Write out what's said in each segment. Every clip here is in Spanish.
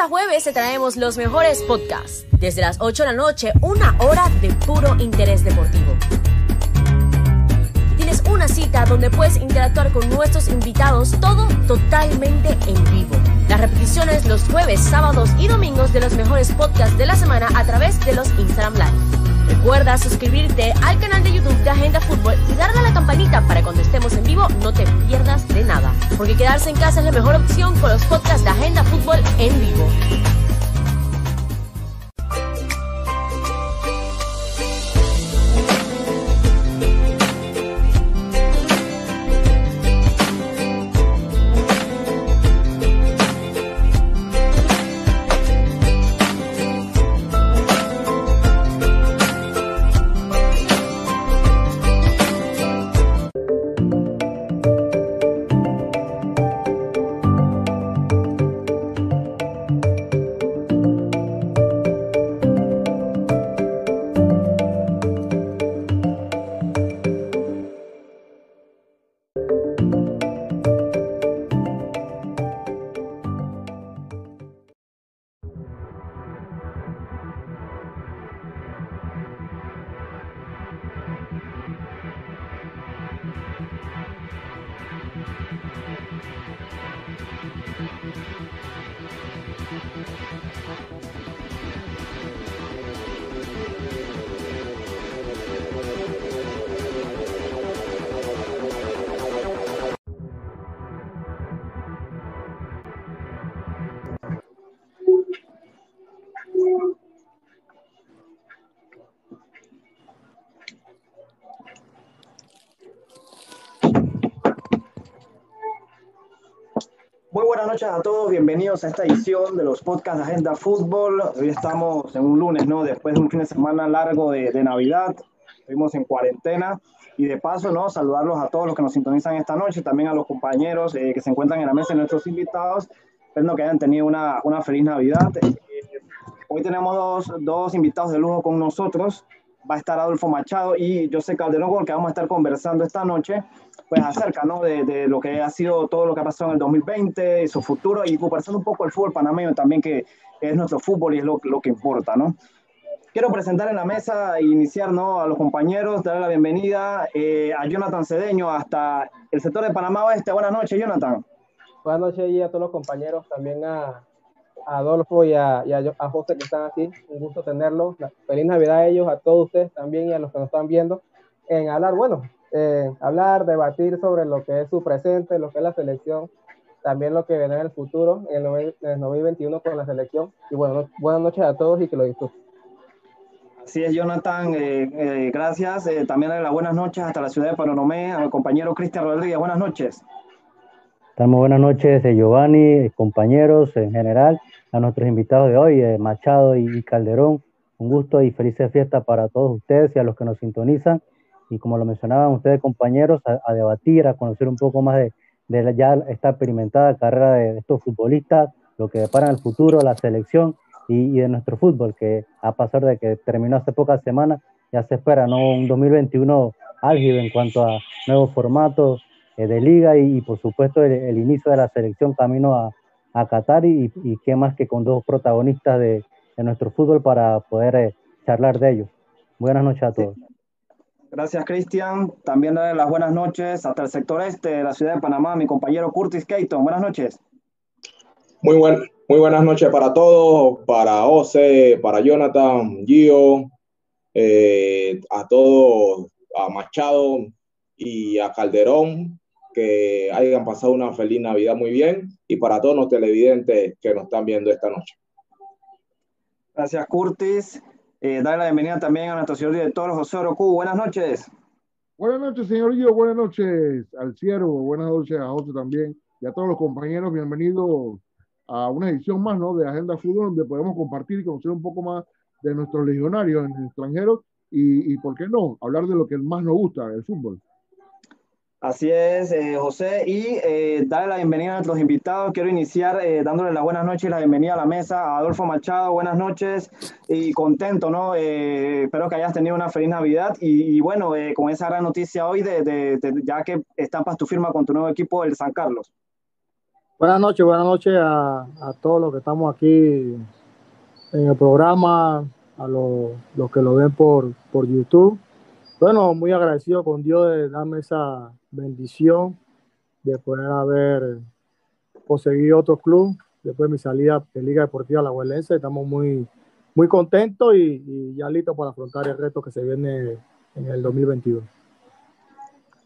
a jueves te traemos los mejores podcasts. Desde las 8 de la noche, una hora de puro interés deportivo. Tienes una cita donde puedes interactuar con nuestros invitados, todo totalmente en vivo. Las repeticiones los jueves, sábados y domingos de los mejores podcasts de la semana a través de los Instagram Live. Recuerda suscribirte al canal de YouTube de Agenda Fútbol y darle a la campanita para cuando estemos en vivo no te pierdas de nada. Porque quedarse en casa es la mejor opción con los podcasts de Agenda Fútbol en vivo. Buenas noches a todos, bienvenidos a esta edición de los podcasts de Agenda Fútbol. Hoy estamos en un lunes, ¿no? Después de un fin de semana largo de, de Navidad, estuvimos en cuarentena y de paso, ¿no? Saludarlos a todos los que nos sintonizan esta noche, también a los compañeros eh, que se encuentran en la mesa nuestros invitados. Espero que hayan tenido una, una feliz Navidad. Eh, hoy tenemos dos, dos invitados de lujo con nosotros. Va a estar Adolfo Machado y José Calderón, con el que vamos a estar conversando esta noche pues acerca ¿no? de, de, lo que ha sido todo lo que ha pasado en el 2020 y su futuro y conversando un poco el fútbol panameño también que es nuestro fútbol y es lo, lo que importa, ¿no? Quiero presentar en la mesa e iniciar ¿no? a los compañeros, darle la bienvenida eh, a Jonathan Cedeño hasta el sector de Panamá Oeste. Buenas noches, Jonathan. Buenas noches y a todos los compañeros, también a, a Adolfo y, a, y a, a, José que están aquí. Un gusto tenerlos. Feliz Navidad a ellos, a todos ustedes también y a los que nos están viendo en hablar, bueno, eh, hablar, debatir sobre lo que es su presente, lo que es la selección, también lo que viene en el futuro, en el, en el 2021 con la selección. Y bueno, buenas noches a todos y que lo disfruten. Así es, Jonathan, eh, eh, gracias. Eh, también las buenas noches hasta la ciudad de Panonomé, a mi compañero Cristian Rodríguez. Buenas noches. Estamos buenas noches, Giovanni, compañeros en general, a nuestros invitados de hoy, Machado y Calderón. Un gusto y felices fiestas para todos ustedes y a los que nos sintonizan y como lo mencionaban ustedes compañeros, a, debatir, a conocer un poco más de, de la, ya esta experimentada carrera de, estos futbolistas, lo que depara el futuro, la selección y, y, de nuestro fútbol, que a pesar de que terminó hace pocas semanas, ya se espera ¿no? un 2021 álgido en cuanto a nuevos formatos eh, de liga y, por supuesto el, inicio de la selección camino a, a Qatar y, y qué más que con dos protagonistas de, de nuestro fútbol para poder eh, charlar de ellos. Buenas noches a todos. Sí. Gracias, Cristian. También darle las buenas noches hasta el sector este de la ciudad de Panamá, mi compañero Curtis Keaton. Buenas noches. Muy, buen, muy buenas noches para todos, para Ose, para Jonathan, Gio, eh, a todos, a Machado y a Calderón, que hayan pasado una feliz Navidad muy bien, y para todos los televidentes que nos están viendo esta noche. Gracias, Curtis. Eh, darle la bienvenida también a nuestro señor director José Orocu. Buenas noches. Buenas noches, señor Guido. Buenas noches al Ciervo. Buenas noches a José también. Y a todos los compañeros, bienvenidos a una edición más ¿no? de Agenda Fútbol, donde podemos compartir y conocer un poco más de nuestros legionarios en el extranjero y, y, ¿por qué no?, hablar de lo que más nos gusta, el fútbol. Así es, eh, José, y eh, darle la bienvenida a nuestros invitados. Quiero iniciar eh, dándole las buenas noches y la bienvenida a la mesa a Adolfo Machado. Buenas noches y contento, ¿no? Eh, espero que hayas tenido una feliz Navidad y, bueno, eh, con esa gran noticia hoy de, ya que estampas tu firma con tu nuevo equipo, el San Carlos. Buenas noches, buenas noches a, a todos los que estamos aquí en el programa, a los, los que lo ven por, por YouTube. Bueno, muy agradecido con Dios de darme esa bendición de poder haber conseguido otro club después de mi salida de Liga Deportiva La Huelense. Estamos muy, muy contentos y, y, ya listos para afrontar el reto que se viene en el 2022.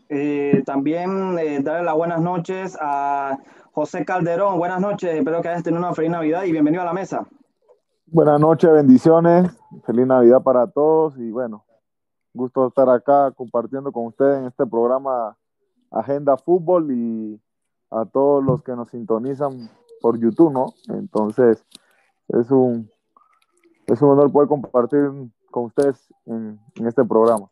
Eh, también eh, darle las buenas noches a José Calderón. Buenas noches, espero que hayas tenido una feliz Navidad y bienvenido a la mesa. Buenas noches, bendiciones, feliz Navidad para todos y bueno, gusto estar acá compartiendo con ustedes en este programa Agenda Fútbol y a todos los que nos sintonizan por YouTube, ¿no? Entonces, es un, es un honor poder compartir con ustedes en, en este programa.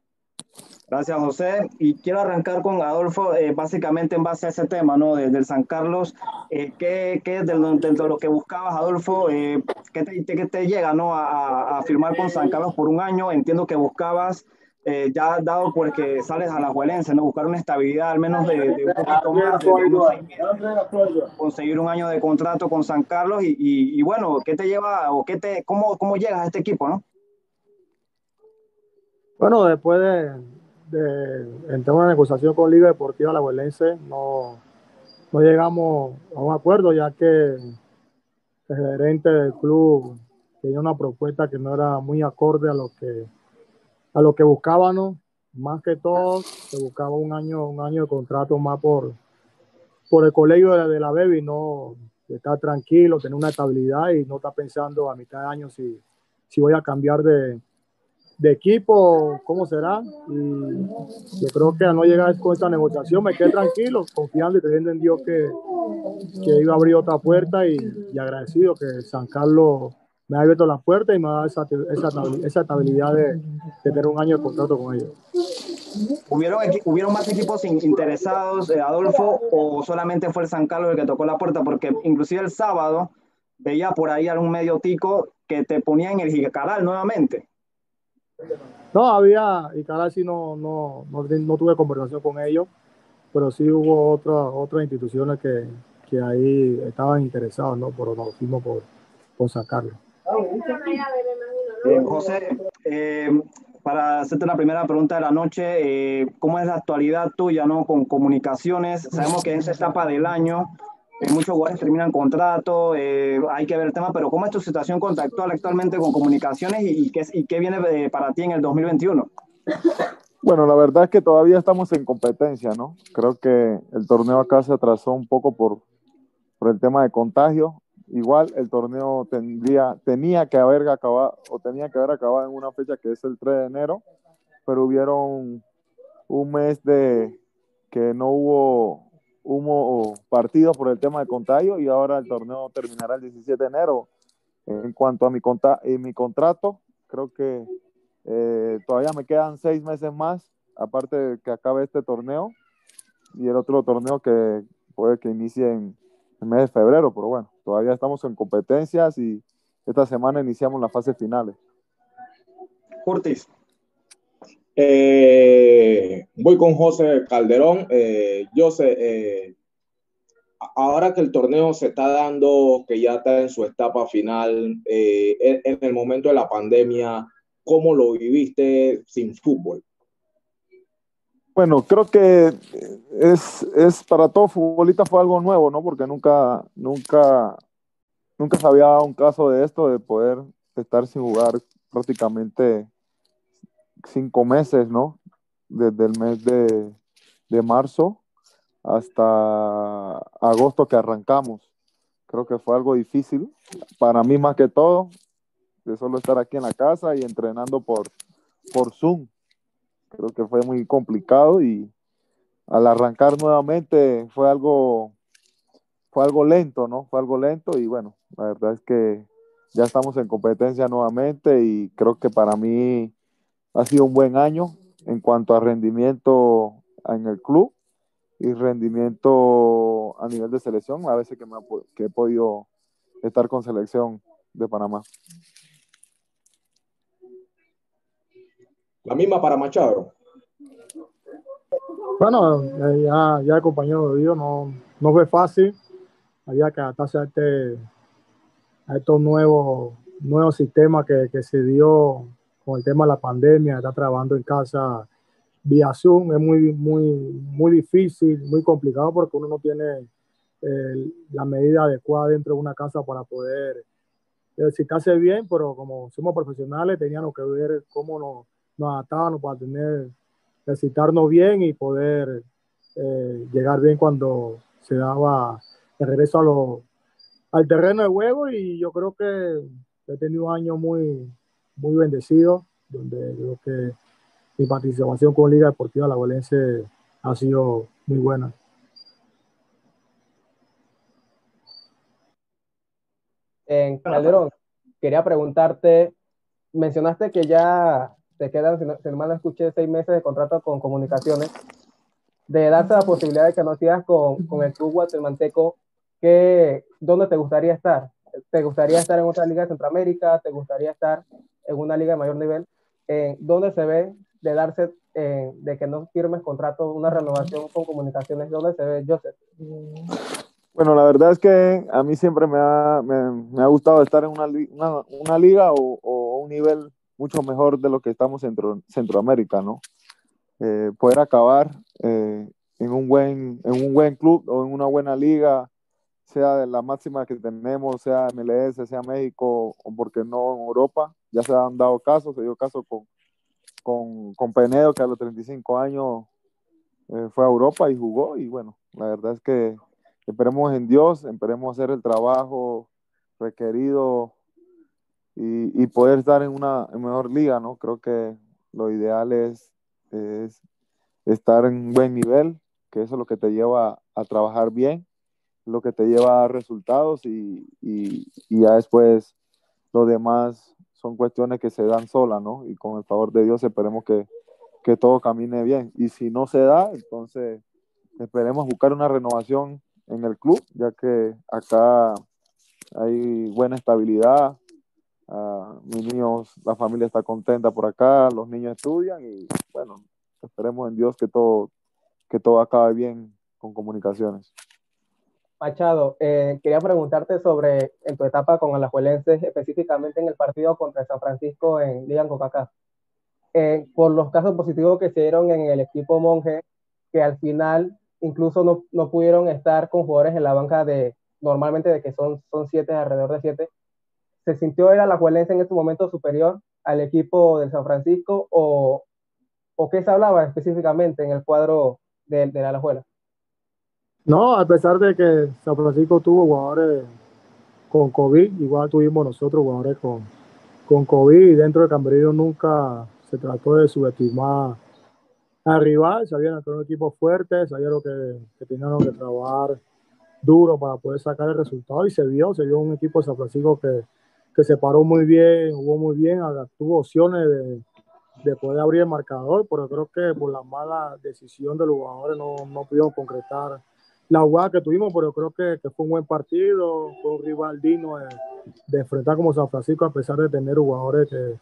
Gracias, José. Y quiero arrancar con Adolfo, eh, básicamente en base a ese tema, ¿no? Desde el San Carlos, eh, ¿qué, qué dentro de lo que buscabas, Adolfo, eh, ¿qué, te, qué, te, llega, ¿no? A, a, firmar con San Carlos por un año. Entiendo que buscabas, eh, ya dado porque sales a la Juelense, ¿no? Buscar una estabilidad al menos de, de un poquito más, de conseguir un año de contrato con San Carlos y, y, y, bueno, ¿qué te lleva o qué te, cómo, cómo llegas a este equipo, ¿no? Bueno, después de, de entrar una negociación con Liga Deportiva Alajuelense, no, no llegamos a un acuerdo, ya que el gerente del club tenía una propuesta que no era muy acorde a lo que, a lo que buscábamos. Más que todo, se buscaba un año, un año de contrato más por, por el colegio de, de la Baby, no estar tranquilo, tener una estabilidad y no estar pensando a mitad de año si, si voy a cambiar de, de equipo, cómo será. Y yo creo que a no llegar con esta negociación me quedé tranquilo, confiando y creyendo en Dios que, que iba a abrir otra puerta y, agradecido que San Carlos me ha abierto las puertas y me ha dado esa, esa, esa estabilidad de, de, tener un año de contrato con ellos. ¿Hubieron, ¿Hubieron más equipos interesados, eh, Adolfo, o solamente fue el San Carlos el que tocó la puerta? Porque inclusive el sábado veía por ahí algún medio tico que te ponía en el Gigacaral nuevamente. No, había, y cada sí no, no, no, no, tuve conversación con ellos, pero sí hubo otra, otras instituciones que, que ahí estaban interesados, ¿no? Pero nos fuimos por, por sacarlo. Eh, José, eh, para hacerte la primera pregunta de la noche, eh, ¿cómo es la actualidad tuya, ¿no? Con comunicaciones, sabemos que en esta etapa del año muchos jugadores terminan contrato, eh, hay que ver el tema, pero ¿cómo es tu situación contractual actualmente con comunicaciones y, y, qué, viene para ti en el 2021? Bueno, la verdad es que todavía estamos en competencia, ¿no? Creo que el torneo acá se atrasó un poco por, por el tema de contagio. Igual el torneo tendría, tenía que haber acabado, o tenía que haber acabado en una fecha que es el 3 de enero, pero hubieron un mes de que no hubo hubo partidos por el tema de contagio y ahora el torneo terminará el 17 de enero. En cuanto a mi, contra mi contrato, creo que eh, todavía me quedan seis meses más, aparte de que acabe este torneo y el otro torneo que puede que inicie en el mes de febrero, pero bueno, todavía estamos en competencias y esta semana iniciamos las fases finales. Curtis. Eh, voy con José Calderón. Eh, José, eh, ahora que el torneo se está dando, que ya está en su etapa final, eh, en, en, el momento de la pandemia, ¿cómo lo viviste sin fútbol? Bueno, creo que es, es para todo futbolista fue algo nuevo, ¿no? Porque nunca, nunca, nunca se había dado un caso de esto, de poder estar sin jugar prácticamente cinco meses, ¿no? Desde el mes de, de, marzo hasta agosto que arrancamos. Creo que fue algo difícil para mí más que todo, de solo estar aquí en la casa y entrenando por, por Zoom. Creo que fue muy complicado y al arrancar nuevamente fue algo, fue algo lento, ¿no? Fue algo lento y bueno, la verdad es que ya estamos en competencia nuevamente y creo que para mí ha sido un buen año en cuanto a rendimiento en el club y rendimiento a nivel de selección, a veces que, me ha, que he podido estar con selección de Panamá. La misma para Machado. Bueno, eh, ya, ya el compañero de Dios no, no fue fácil. había que adaptarse a, este, a estos nuevos, nuevos sistemas que, que se dio con el tema de la pandemia, está trabajando en casa vía Zoom, es muy, muy, muy difícil, muy complicado porque uno no tiene eh, la medida adecuada dentro de una casa para poder ejercitarse bien, pero como somos profesionales teníamos que ver cómo nos, nos adaptábamos para tener, ejercitarnos bien y poder eh, llegar bien cuando se daba el regreso a al terreno de juego y yo creo que he tenido un año muy, muy bendecido, donde creo que mi participación con Liga Deportiva La Valencia ha sido muy buena. En Calderón, quería preguntarte, mencionaste que ya te quedan, si no, mal escuché, seis meses de contrato con comunicaciones, de darse la posibilidad de que no sigas con, con el club guatemalteco, que, ¿dónde te gustaría estar? ¿Te gustaría estar en otra liga de Centroamérica? ¿Te gustaría estar en una liga de mayor nivel? Eh, ¿Dónde se ve de darse, eh, de que no firmes contrato, una renovación con comunicaciones? ¿Dónde se ve, Joseph? Bueno, la verdad es que a mí siempre me ha, me, ha gustado estar en una, una, una liga o, o, un nivel mucho mejor de lo que estamos en Centro, Centroamérica, ¿no? Eh, poder acabar eh, en, un buen, en un buen club o en una buena liga, sea de la máxima que tenemos, sea MLS, sea México o porque no en Europa, ya se han dado casos, se dio caso con, con, con Penedo que a los 35 años eh, fue a Europa y jugó y bueno, la verdad es que esperemos en Dios, esperemos hacer el trabajo requerido y, poder estar en una mejor liga, ¿no? Creo que lo ideal es, es estar en un buen nivel, que eso es lo que te lleva a trabajar bien, lo que te lleva a resultados y, ya después lo demás son cuestiones que se dan solas, ¿no? Y con el favor de Dios esperemos que todo camine bien. Y si no se da, entonces esperemos buscar una renovación en el club, ya que acá hay buena estabilidad. Uh, mis niños, la familia está contenta por acá, los niños estudian y bueno, esperemos en Dios que todo, que todo acabe bien con comunicaciones. Machado, eh, quería preguntarte sobre en tu etapa con Alajuelenses, específicamente en el partido contra San Francisco en Liga Coca eh, por los casos positivos que se dieron en el equipo Monje, que al final incluso no, no, pudieron estar con jugadores en la banca de normalmente de que son, son siete, alrededor de siete. ¿Se sintió el Alajuelense en este momento superior al equipo del San Francisco o, o qué se hablaba específicamente en el cuadro del de Alajuela? No, a pesar de que San Francisco tuvo jugadores con COVID, igual tuvimos nosotros jugadores con, con COVID y dentro de Cambridge nunca se trató de subestimar al sabían que era un equipo fuerte, sabían que, que tenían que trabajar duro para poder sacar el resultado y se vio, se vio un equipo de San Francisco que, que se paró muy bien, jugó muy bien, tuvo opciones de, de, poder abrir el marcador, pero creo que por la mala decisión de los jugadores no, no pudieron concretar la jugada que tuvimos, pero creo que, fue un buen partido, fue un rival digno de, enfrentar como San Francisco, a pesar de tener jugadores que,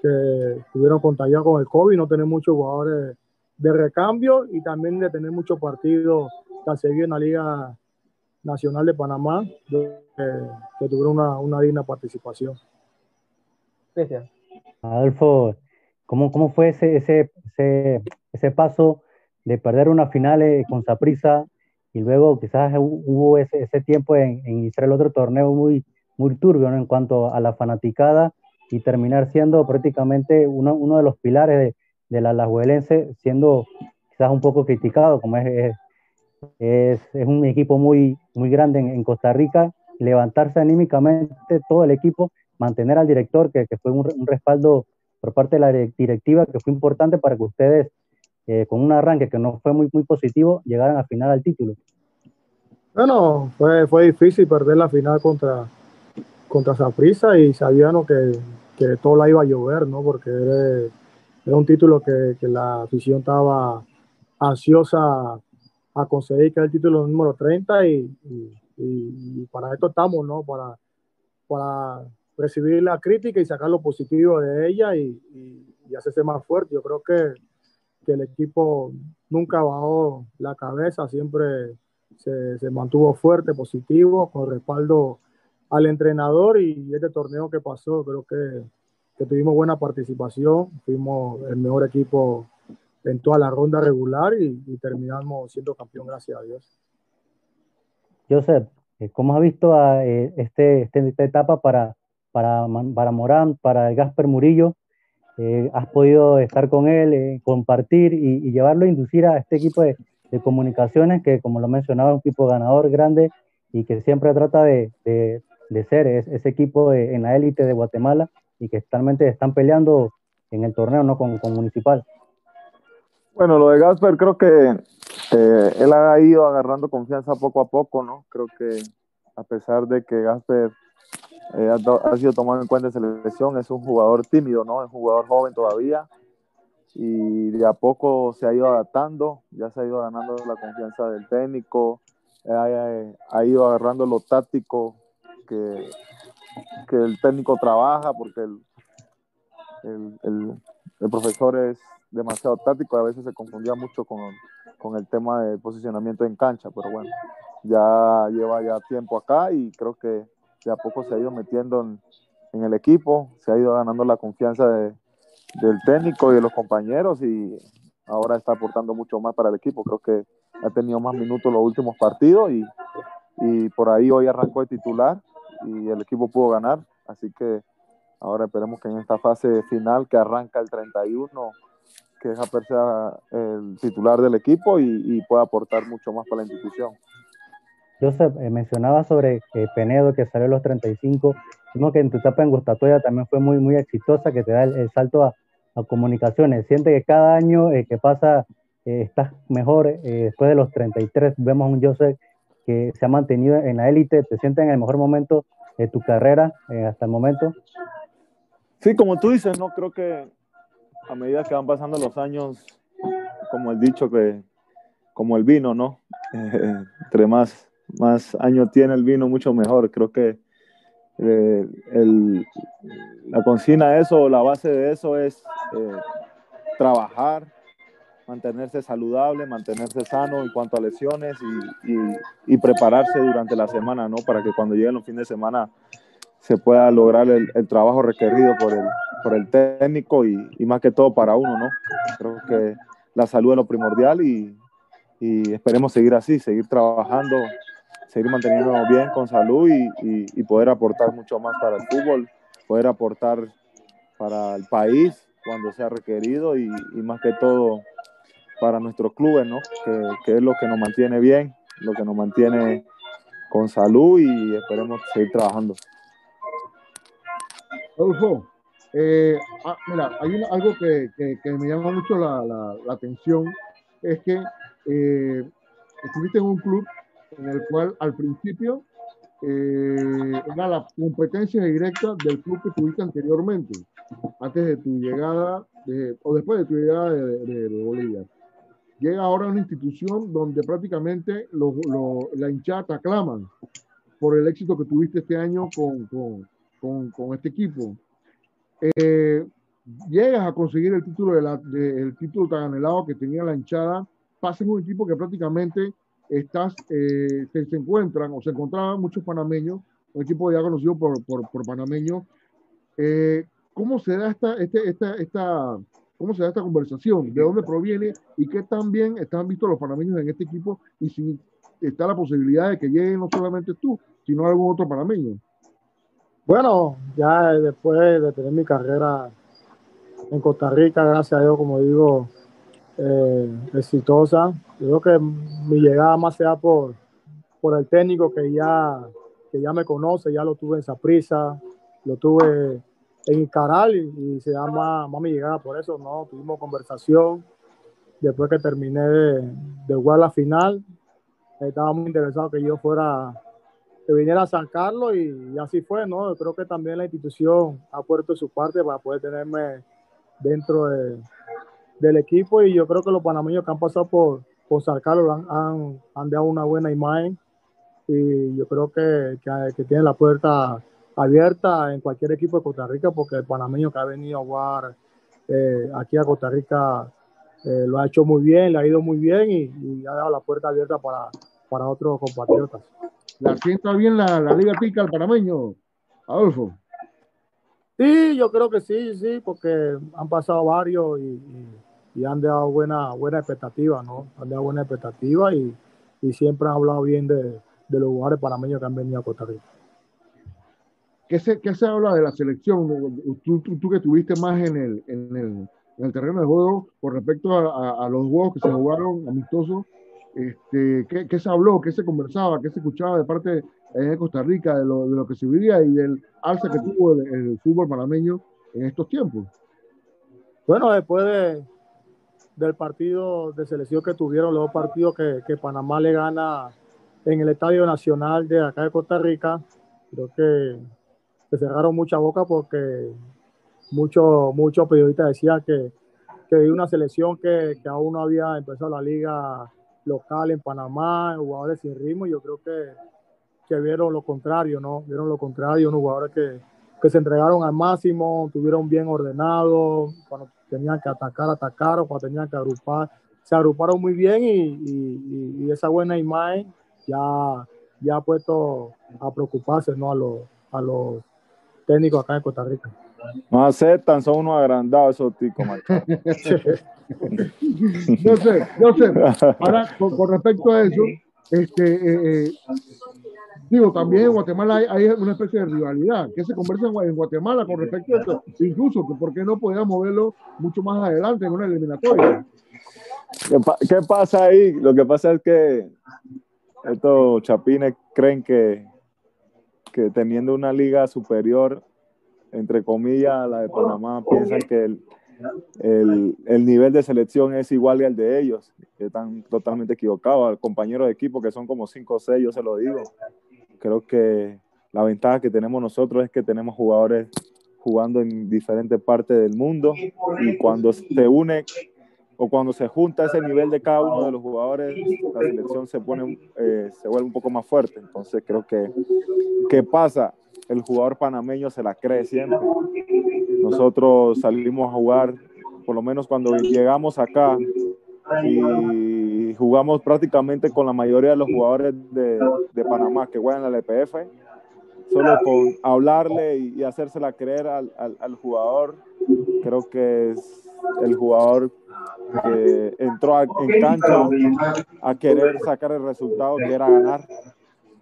que estuvieron contagiados con el COVID, no tener muchos jugadores de recambio y también de tener muchos partidos que seguido en la Liga Nacional de Panamá, que, que tuvieron una, una, digna participación. Gracias. Adolfo, ¿cómo, cómo fue ese, ese, ese, ese paso de perder una final eh, con Saprisa y luego quizás hubo ese, ese tiempo en, en, iniciar el otro torneo muy, muy turbio ¿no? en cuanto a la fanaticada y terminar siendo prácticamente uno, uno de los pilares de, del Alajuelense, siendo quizás un poco criticado, como es, es, es un equipo muy, muy grande en, Costa Rica, levantarse anímicamente todo el equipo, mantener al director, que, que fue un, un, respaldo por parte de la directiva, que fue importante para que ustedes, eh, con un arranque que no fue muy, muy positivo, llegaran al final al título. Bueno, fue, fue difícil perder la final contra, contra y sabían que, que todo la iba a llover, ¿no? Porque era, era un título que, que, la afición estaba ansiosa a conseguir, que el título número 30 y, y, y, para esto estamos, ¿no? Para, para recibir la crítica y sacar lo positivo de ella y, y hacerse más fuerte. Yo creo que, que, el equipo nunca bajó la cabeza, siempre se, se, mantuvo fuerte, positivo, con respaldo al entrenador y este torneo que pasó, creo que, que tuvimos buena participación, fuimos el mejor equipo en toda la ronda regular y, terminamos siendo campeón, gracias a Dios. Joseph, eh, ¿cómo has visto a, eh, este, este, esta etapa para, para, para Morán, para Gasper Murillo? Eh, has podido estar con él, compartir y, llevarlo a inducir a este equipo de, de, comunicaciones que, como lo mencionaba, es un equipo ganador grande y que siempre trata de, de, ser es, ese equipo en la élite de Guatemala y que actualmente están peleando en el torneo ¿no? con, con Municipal. Bueno, lo de Gasper creo que eh, él ha ido agarrando confianza poco a poco, ¿no? Creo que a pesar de que Gasper eh, ha, sido tomado en cuenta en selección, es un jugador tímido, ¿no? Es un jugador joven todavía y de a poco se ha ido adaptando, ya se ha ido ganando la confianza del técnico, ha, ha ido agarrando lo táctico que, que el técnico trabaja porque el, el, el, el profesor es demasiado táctico, a veces se confundía mucho con, con, el tema de posicionamiento en cancha, pero bueno, ya lleva ya tiempo acá y creo que de a poco se ha ido metiendo en, en el equipo, se ha ido ganando la confianza de, del técnico y de los compañeros y ahora está aportando mucho más para el equipo, creo que ha tenido más minutos los últimos partidos y, y por ahí hoy arrancó de titular y el equipo pudo ganar, así que ahora esperemos que en esta fase final que arranca el 31 que Japper sea el titular del equipo y, y, pueda aportar mucho más para la institución. Joseph, eh, mencionaba sobre eh, Penedo que salió a los 35, vimos que en tu etapa en Gustatoya también fue muy, muy exitosa, que te da el, el salto a, a, comunicaciones. Siente que cada año eh, que pasa estás mejor, después de los 33 vemos un Joseph que se ha mantenido en la élite, te sientes en el mejor momento de tu carrera hasta el momento. Sí, como tú dices, no creo que a medida que van pasando los años, como el dicho que, como el vino, ¿no? Eh, entre más, más años tiene el vino, mucho mejor. Creo que eh, la consigna de eso, la base de eso es eh, trabajar, mantenerse saludable, mantenerse sano en cuanto a lesiones y, y, y, prepararse durante la semana, ¿no? Para que cuando lleguen los fines de semana se pueda lograr el, el trabajo requerido por el, por el técnico y, más que todo para uno, ¿no? Creo que la salud es lo primordial y, esperemos seguir así, seguir trabajando, seguir manteniéndonos bien con salud y, y, poder aportar mucho más para el fútbol, poder aportar para el país cuando sea requerido y, más que todo para nuestros clubes, ¿no? Que, que es lo que nos mantiene bien, lo que nos mantiene con salud y esperemos seguir trabajando. Adolfo, eh, ah, mira, hay una, algo que, que, que, me llama mucho la, la, la atención, es que eh, estuviste en un club en el cual al principio eh, era la competencia directa del club que tuviste anteriormente, antes de tu llegada, de, o después de tu llegada de, de, de, Bolivia. Llega ahora a una institución donde prácticamente lo, lo, la hinchada te aclaman por el éxito que tuviste este año con, con con, con este equipo, eh, llegas a conseguir el título, de la, de, el título tan anhelado que tenía la hinchada, pasa en un equipo que prácticamente estás, eh, se, se, encuentran o se encontraban muchos panameños, un equipo ya conocido por, por, por panameños. Eh, ¿Cómo se da esta, este, esta, esta, cómo se da esta conversación? ¿De dónde proviene y qué tan bien están vistos los panameños en este equipo? Y si está la posibilidad de que lleguen no solamente tú, sino algún otro panameño. Bueno, ya después de tener mi carrera en Costa Rica, gracias a Dios, como digo, eh, exitosa, yo creo que mi llegada más sea por, por el técnico que ya, que ya me conoce, ya lo tuve en Saprisa, lo tuve en Icaral y, y, se llama más mi llegada por eso, ¿no? Tuvimos conversación después que terminé de, de jugar la final, estaba muy interesado que yo fuera que viniera a San Carlos y, y, así fue, ¿no? Yo creo que también la institución ha puesto su parte para poder tenerme dentro de, del equipo y yo creo que los panameños que han pasado por, por San Carlos han, han, han dado una buena imagen y yo creo que, que, que tienen la puerta abierta en cualquier equipo de Costa Rica porque el panameño que ha venido a jugar eh, aquí a Costa Rica eh, lo ha hecho muy bien, le ha ido muy bien y, y ha dado la puerta abierta para para otros compatriotas. ¿La sienta bien la, la Liga Tica al panameño, Adolfo? Sí, yo creo que sí, sí, porque han pasado varios y, y, y han dado buena, buena expectativa, ¿no? Han dado buena expectativa y, y siempre han hablado bien de, de los jugadores panameños que han venido a Costa Rica. ¿Qué se, qué se habla de la selección? Tú, tú, tú que estuviste más en el, en, el, en el terreno de juego con respecto a, a, a, los juegos que se jugaron amistosos, este, ¿qué, ¿qué, se habló? ¿Qué se conversaba? ¿Qué se escuchaba de parte de Costa Rica, de lo, de lo que se vivía y del alza que tuvo el, fútbol panameño en estos tiempos? Bueno, después de, del partido de selección que tuvieron, los dos partidos que, que Panamá le gana en el Estadio Nacional de acá de Costa Rica, creo que se cerraron mucha boca porque muchos muchos periodistas decían que, que una selección que, aún no había empezado la liga local en Panamá, jugadores sin ritmo, y yo creo que, que vieron lo contrario, ¿no? Vieron lo contrario, unos jugadores que, que se entregaron al máximo, tuvieron bien ordenado, cuando tenían que atacar, atacaron, cuando tenían que agrupar, se agruparon muy bien y, y, y esa buena imagen ya, ya ha puesto a preocuparse, ¿no? A los, a los técnicos acá en Costa Rica. No aceptan, son unos agrandados esos ticos, no sé, no sé. Ahora, con, respecto a eso, este, eh, eh, digo, también en Guatemala hay, una especie de rivalidad. ¿Qué se conversa en, Guatemala con respecto a eso? Incluso, que ¿por qué no podíamos verlo mucho más adelante en una eliminatoria? ¿Qué, pa ¿Qué, pasa ahí? Lo que pasa es que estos chapines creen que, que teniendo una liga superior, entre comillas, la de Panamá, piensan que el, el, el, nivel de selección es igual al de ellos. Están totalmente equivocados. Al compañero de equipo, que son como 5 o 6, yo se lo digo. Creo que la ventaja que tenemos nosotros es que tenemos jugadores jugando en diferentes partes del mundo y cuando se une o cuando se junta ese nivel de cada uno de los jugadores, la selección se pone, eh, se vuelve un poco más fuerte. Entonces creo que, ¿qué pasa? El jugador panameño se la cree siempre. Nosotros salimos a jugar, por lo menos cuando llegamos acá, y jugamos prácticamente con la mayoría de los jugadores de, de Panamá que juegan en LPF, solo con hablarle y, y hacérsela creer al, al, jugador, creo que es el jugador que entró a, en cancha a querer sacar el resultado que era ganar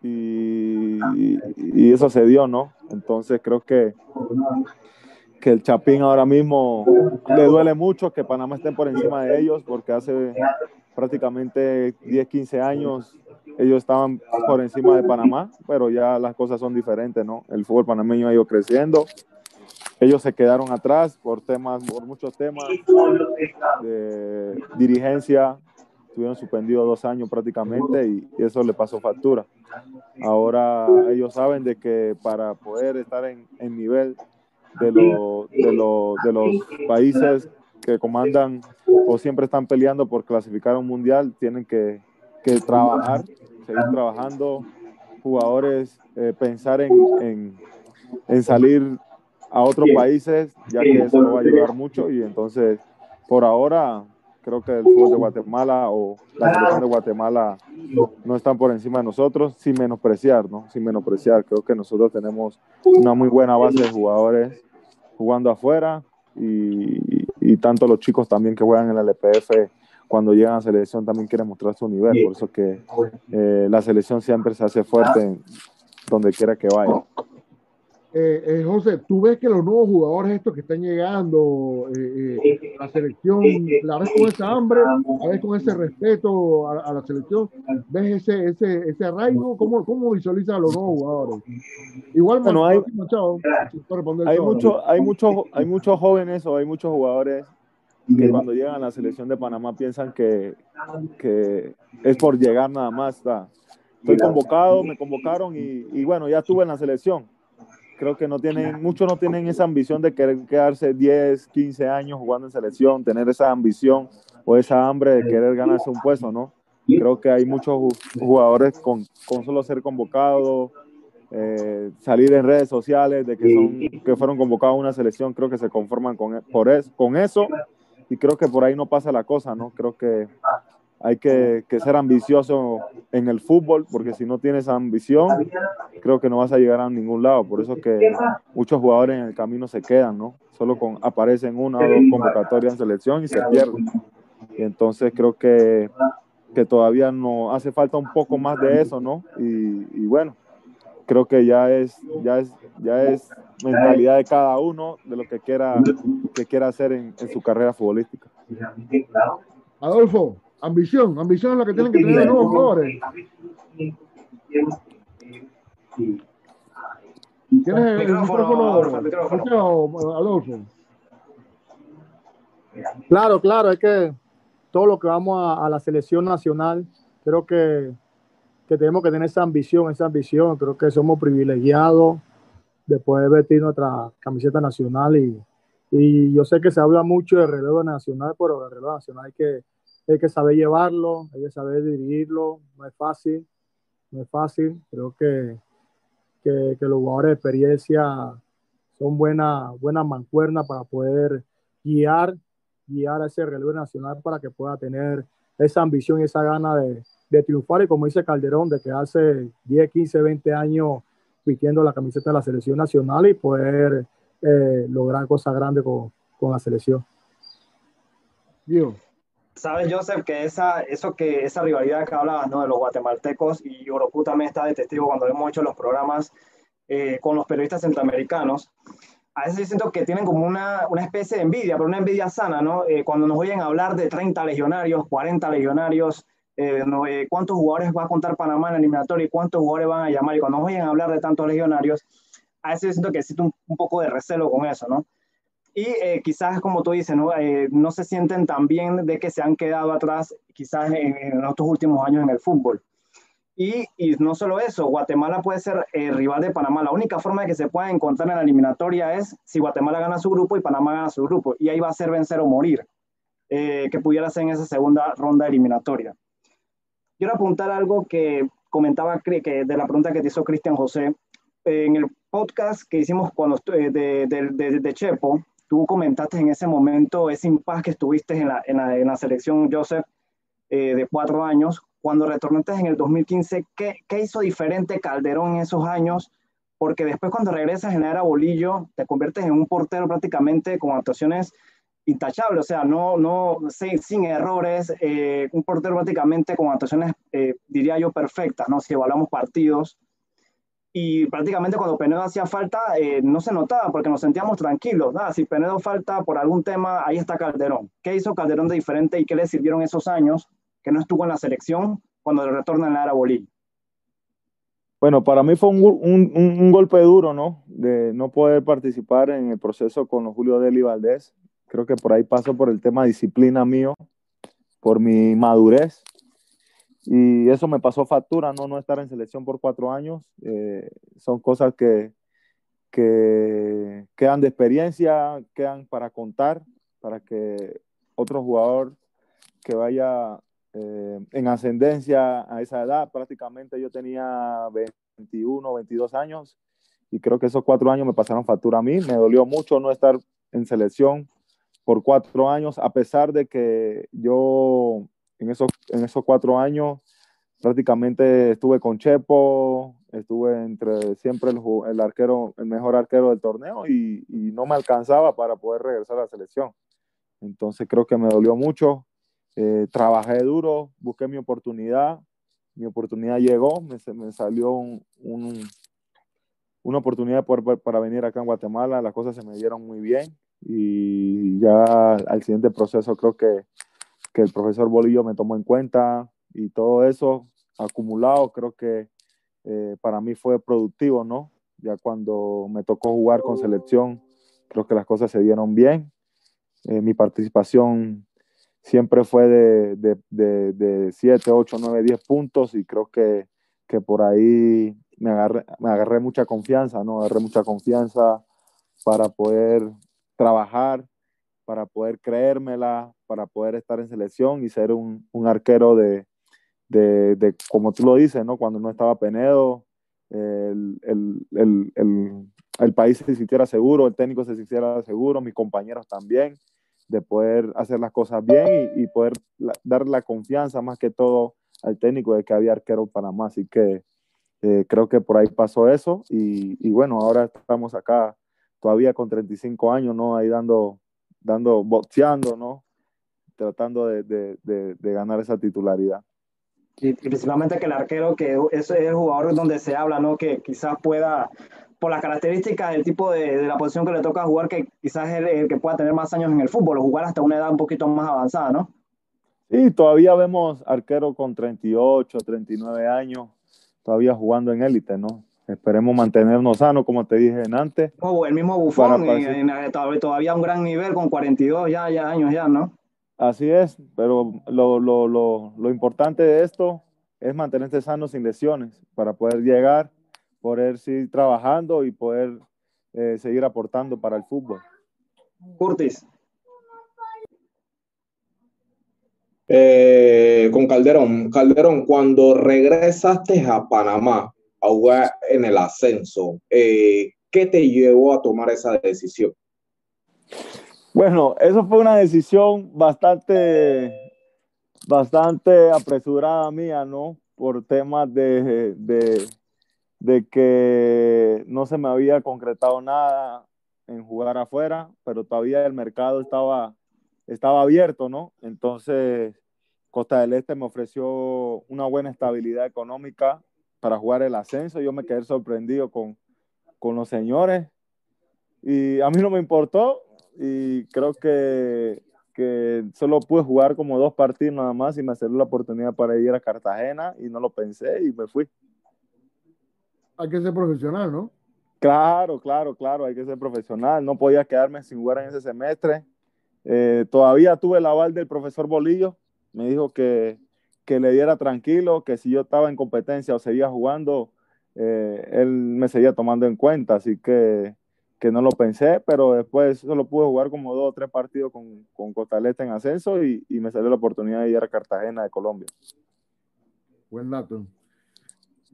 y, y, eso se dio, ¿no? Entonces creo que, que el Chapín ahora mismo le duele mucho que Panamá esté por encima de ellos porque hace prácticamente 10, 15 años ellos estaban por encima de Panamá, pero ya las cosas son diferentes, ¿no? El fútbol panameño ha ido creciendo ellos se quedaron atrás por temas, por muchos temas de dirigencia, estuvieron suspendidos dos años prácticamente y, eso le pasó factura. Ahora ellos saben de que para poder estar en nivel de, lo, de, lo, de los países que comandan o siempre están peleando por clasificar a un mundial, tienen que, que trabajar, seguir trabajando, jugadores, eh, pensar en, en, en salir a otros países, ya que eso nos va a ayudar mucho y entonces por ahora creo que el fútbol de Guatemala o la selección de Guatemala no están por encima de nosotros, sin menospreciar, ¿no? Sin menospreciar. Creo que nosotros tenemos una muy buena base de jugadores jugando afuera y, y tanto los chicos también que juegan en el LPF cuando llegan a selección también quieren mostrar su nivel, por eso que eh, la selección siempre se hace fuerte donde quiera que vaya eh, eh, José, tú ves que los nuevos jugadores estos que están llegando, eh, eh la selección, la ves con esa hambre, la ves con ese respeto a, a la selección, ves ese, ese, ese arraigo, ¿cómo, cómo visualiza a los nuevos jugadores? Igual, bueno, hay, Machado, hay, mucho, hay, mucho, hay muchos jóvenes o hay muchos jugadores que cuando llegan a la selección de Panamá piensan que, que es por llegar nada más. Está. Estoy convocado, me convocaron y, y bueno, ya estuve en la selección creo que no tienen, muchos no tienen esa ambición de querer quedarse 10, 15 años jugando en selección, tener esa ambición o esa hambre de querer ganarse un puesto, ¿no? Creo que hay muchos jugadores con, con solo ser convocados, eh, salir en redes sociales de que, son, que fueron convocados a una selección, creo que se conforman con, por es, con eso y creo que por ahí no pasa la cosa, ¿no? Creo que hay que, que, ser ambicioso en el fútbol, porque si no tienes ambición, creo que no vas a llegar a ningún lado. Por eso que muchos jugadores en el camino se quedan, ¿no? Solo con, aparecen una o dos convocatorias en selección y se pierden. Y entonces creo que, que todavía no hace falta un poco más de eso, ¿no? Y, y bueno, creo que ya es, ya es, ya es mentalidad de cada uno de lo que quiera, que quiera hacer en, en su carrera futbolística. Adolfo, ambición, ambición es la que tienen que tener los nuevos jugadores. ¿Tienes el micrófono, Adolfo? Claro, claro, es que todo lo que vamos a, a la selección nacional, creo que, que, tenemos que tener esa ambición, esa ambición, creo que somos privilegiados de poder vestir nuestra camiseta nacional y, y yo sé que se habla mucho de relevo nacional, pero el relevo nacional hay que hay que saber llevarlo, hay que saber dirigirlo, no es fácil, no es fácil, creo que, que, los jugadores de experiencia son buena, buena mancuerna para poder guiar, guiar a ese relevo nacional para que pueda tener esa ambición y esa gana de, de triunfar y como dice Calderón, de que hace 10, 15, 20 años vistiendo la camiseta de la selección nacional y poder eh, lograr cosas grandes con, con la selección. Yo. Sabes, Joseph, que esa, eso que, esa rivalidad que hablabas ¿no? de los guatemaltecos y Orocu también está de testigo cuando hemos hecho los programas eh, con los periodistas centroamericanos. A veces siento que tienen como una, una especie de envidia, pero una envidia sana, ¿no? Eh, cuando nos oyen hablar de 30 legionarios, 40 legionarios, eh, no, eh, cuántos jugadores va a contar Panamá en la eliminatoria y cuántos jugadores van a llamar. Y cuando nos oyen hablar de tantos legionarios, a veces siento que existe un, un poco de recelo con eso, ¿no? Y eh, quizás, como tú dices, ¿no? Eh, no se sienten tan bien de que se han quedado atrás quizás en, en estos últimos años en el fútbol. Y, y no solo eso, Guatemala puede ser eh, rival de Panamá. La única forma de que se pueda encontrar en la eliminatoria es si Guatemala gana su grupo y Panamá gana su grupo. Y ahí va a ser vencer o morir, eh, que pudiera ser en esa segunda ronda eliminatoria. Quiero apuntar algo que comentaba que de la pregunta que te hizo Cristian José. en el podcast que hicimos cuando de, de, de, de Chepo, tú comentaste en ese momento ese impas que estuviste en la, en la, en la selección, Joseph, eh, de cuatro años. Cuando retornaste en el 2015, ¿qué, ¿qué, hizo diferente Calderón en esos años? Porque después cuando regresas en la era Bolillo, te conviertes en un portero prácticamente con actuaciones intachables, o sea, no, no, sin, sin errores, eh, un portero prácticamente con actuaciones, eh, diría yo, perfectas, ¿no? Si evaluamos partidos, y prácticamente cuando Penedo hacía falta eh, no se notaba porque nos sentíamos tranquilos. ¿no? Si Penedo falta por algún tema, ahí está Calderón. ¿Qué hizo Calderón de diferente y qué le sirvieron esos años que no estuvo en la selección cuando le retorna en la era Bolí? Bueno, para mí fue un, un, un, golpe duro, ¿no? De no poder participar en el proceso con Julio Deli Valdés. Creo que por ahí paso por el tema disciplina mío, por mi madurez y eso me pasó factura, no, no estar en selección por cuatro años. Eh, son cosas que, que quedan de experiencia, quedan para contar, para que otro jugador que vaya eh, en ascendencia a esa edad, prácticamente yo tenía 21, 22 años y creo que esos cuatro años me pasaron factura a mí. Me dolió mucho no estar en selección por cuatro años, a pesar de que yo en esos, en esos cuatro años prácticamente estuve con Chepo, estuve entre siempre el, el arquero, el mejor arquero del torneo y, y, no me alcanzaba para poder regresar a la selección. Entonces creo que me dolió mucho. Eh, trabajé duro, busqué mi oportunidad, mi oportunidad llegó, me, me salió un, un, una oportunidad por, para venir acá en Guatemala, las cosas se me dieron muy bien y ya al siguiente proceso creo que que el profesor Bolillo me tomó en cuenta y todo eso acumulado creo que eh, para mí fue productivo, ¿no? Ya cuando me tocó jugar con selección, creo que las cosas se dieron bien. Eh, mi participación siempre fue de, de, de, de 7, 8, 9, 10 puntos y creo que, que por ahí me agarré, me agarré mucha confianza, ¿no? Agarré mucha confianza para poder trabajar para poder creérmela, para poder estar en selección y ser un, un arquero de, de, de, como tú lo dices, ¿no? Cuando no estaba Penedo, el, el, el, el, país se sintiera seguro, el técnico se sintiera seguro, mis compañeros también. de poder hacer las cosas bien y, poder dar la confianza más que todo al técnico de que había arquero Panamá. Así que eh, creo que por ahí pasó eso y, bueno, ahora estamos acá todavía con 35 años, ¿no? Ahí dando, dando, boxeando, ¿no? Tratando de, de, de, ganar esa titularidad. Y, principalmente que el arquero, que es el jugador donde se habla, ¿no? Que quizás pueda por las características del tipo de, de, la posición que le toca jugar, que quizás es el, que pueda tener más años en el fútbol, o jugar hasta una edad un poquito más avanzada, ¿no? Sí, todavía vemos arquero con 38, 39 años, todavía jugando en élite, ¿no? Esperemos mantenernos sanos, como te dije antes. Oh, el mismo Bufón, todavía un gran nivel con 42 ya, ya años ya, ¿no? Así es, pero lo, lo, lo, lo importante de esto es mantenerse sano sin lesiones para poder llegar poder seguir trabajando y poder eh, seguir aportando para el fútbol. Curtis. Eh, con Calderón, Calderón, cuando regresaste a Panamá a jugar en el ascenso, eh, ¿qué te llevó a tomar esa decisión? Bueno, eso fue una decisión bastante, bastante apresurada mía, ¿no? Por temas de, de de que no se me había concretado nada en jugar afuera, pero todavía el mercado estaba, estaba abierto, ¿no? Entonces, Costa del Este me ofreció una buena estabilidad económica para jugar el ascenso. Yo me quedé sorprendido con, con los señores y a mí no me importó y creo que, que solo pude jugar como dos partidos nada más y me salió la oportunidad para ir a Cartagena y no lo pensé y me fui hay que ser profesional, ¿no? Claro, claro, claro, hay que ser profesional. No podía quedarme sin jugar en ese semestre. Eh, todavía tuve el aval del profesor Bolillo. Me dijo que, que, le diera tranquilo, que si yo estaba en competencia o seguía jugando, eh, él me seguía tomando en cuenta. Así que, que, no lo pensé, pero después solo pude jugar como dos o tres partidos con, con Costaleta en ascenso y, y me salió la oportunidad de ir a Cartagena de Colombia. Buen dato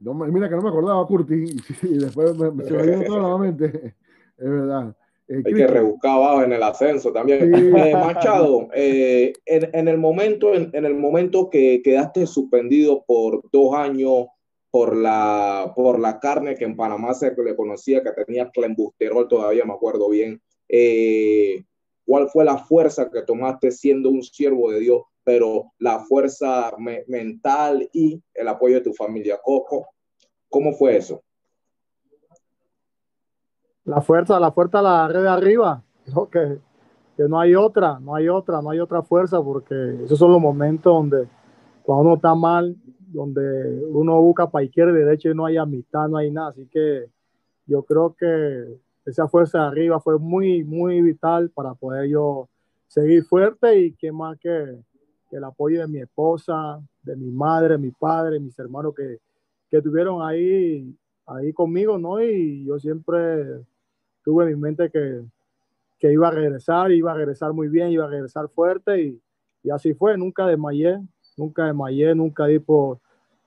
mira que no me acordaba, Curti, y después me, se me vino todo nuevamente. Es verdad. Eh, Hay que rebuscar abajo en el ascenso también. Eh, Machado, eh, en, en, el momento, en, en, el momento que quedaste suspendido por dos años por la, por la carne que en Panamá se le conocía, que tenía clembusterol, todavía me acuerdo bien. ¿Cuál fue la fuerza que tomaste siendo un siervo de Dios pero la fuerza mental y el apoyo de tu familia. Coco, ¿cómo fue eso? La fuerza, la fuerza la red de arriba, que, que no hay otra, no hay otra, no hay otra fuerza, porque esos son los momentos donde cuando uno está mal, donde uno busca para izquierda y derecha y no hay amistad, no hay nada. Así que yo creo que esa fuerza de arriba fue muy, muy vital para poder yo seguir fuerte y que más que el apoyo de mi esposa, de mi madre, mi padre, mis hermanos que, que estuvieron ahí, ahí conmigo, ¿no? Y yo siempre tuve en mi mente que, que iba a regresar, iba a regresar muy bien, iba a regresar fuerte y, y así fue, nunca desmayé, nunca desmayé, nunca di por,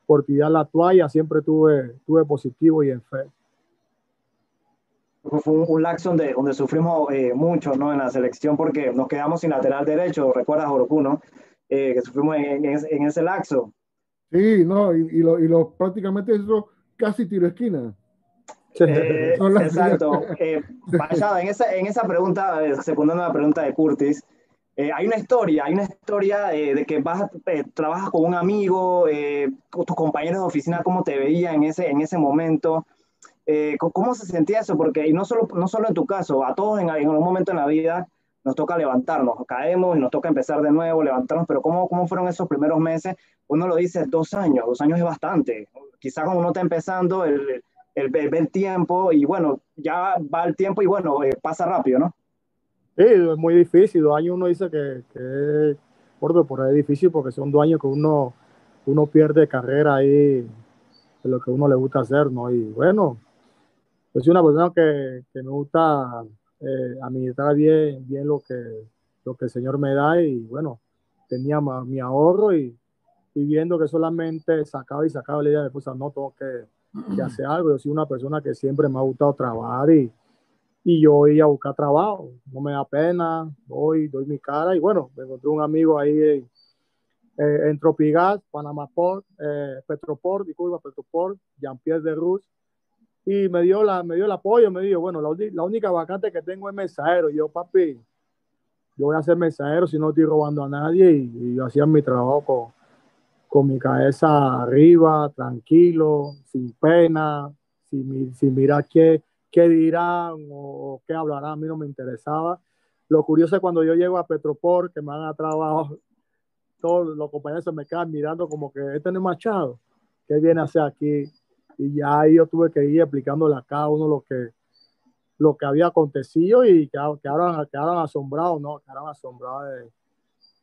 por tirar la toalla, siempre tuve, tuve positivo y en fe. Fue un, un laxo donde, donde sufrimos eh, mucho ¿no? en la selección porque nos quedamos sin lateral derecho, recuerdas Orocu, ¿no? Eh, que sufrimos en, en, ese lapso. Sí, no, y, y, lo, y lo, prácticamente eso casi tiro esquina. Eh, exacto. Eh, en, esa, en esa pregunta, eh, secundando la pregunta de Curtis, eh, hay una historia, hay una historia de que vas, trabajas con un amigo, con tus compañeros de oficina, cómo te veían en ese, en ese momento. ¿Cómo se sentía eso? Porque, y no solo, no solo en tu caso, a todos en, en algún momento en la vida nos toca levantarnos, caemos y nos toca empezar de nuevo, levantarnos, pero ¿cómo, cómo fueron esos primeros meses? Uno lo dice dos años, dos años es bastante. Quizás cuando uno está empezando, el, el, el, tiempo y bueno, ya va el tiempo y bueno, eh, pasa rápido, ¿no? Sí, es muy difícil, dos años uno dice que, que es por ahí es difícil porque son dos años que uno, uno pierde carrera ahí de lo que uno le gusta hacer, ¿no? Y bueno, yo soy una persona que, que me gusta eh, administrar bien, bien lo, que, lo que el Señor me da y bueno, tenía mi ahorro y, y, viendo que solamente sacaba y sacaba la idea de pues no tengo que, que, hacer algo. Yo soy una persona que siempre me ha gustado trabajar y, y yo iba a buscar trabajo. No me da pena, voy, doy mi cara y bueno, me encontré un amigo ahí en, eh, en Tropigas, Panamá Port, eh, Petroport, disculpa, Petroport, Jean-Pierre de Ruz, y me dio, la, me dio el apoyo, me dijo, bueno, la, la única vacante que tengo es mensajero. Y yo, papi, yo voy a ser mensajero si no estoy robando a nadie y, yo hacía mi trabajo con, con, mi cabeza arriba, tranquilo, sin pena, sin, sin mirar qué, dirán o, qué hablarán, a mí no me interesaba. Lo curioso es cuando yo llego a Petroport, que me han a trabajo, todos los compañeros se me quedan mirando como que este no es Machado, ¿qué viene a hacer aquí? Y ya ahí yo tuve que ir explicándole a cada uno lo que, lo que había acontecido y quedaron, quedaron, asombrados, ¿no? Quedaron asombrados de,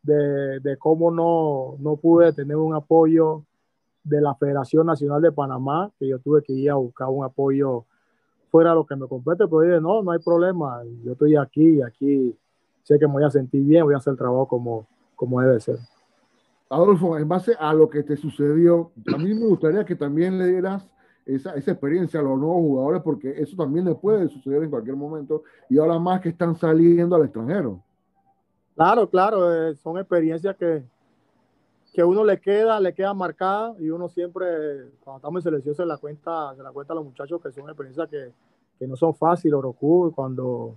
de, de, cómo no, no pude tener un apoyo de la Federación Nacional de Panamá, que yo tuve que ir a buscar un apoyo fuera de lo que me compete, pero dije, no, no hay problema, yo estoy aquí y aquí sé que me voy a sentir bien, voy a hacer el trabajo como, como debe ser. Adolfo, en base a lo que te sucedió, a mí me gustaría que también le dieras esa, esa, experiencia a los nuevos jugadores, porque eso también le puede suceder en cualquier momento, y ahora más que están saliendo al extranjero. Claro, claro, eh, son experiencias que, que uno le queda, le queda marcada, y uno siempre, cuando estamos en selección, se la cuenta, se la cuenta a los muchachos que son experiencias que, que no son fáciles, Orocu, cuando,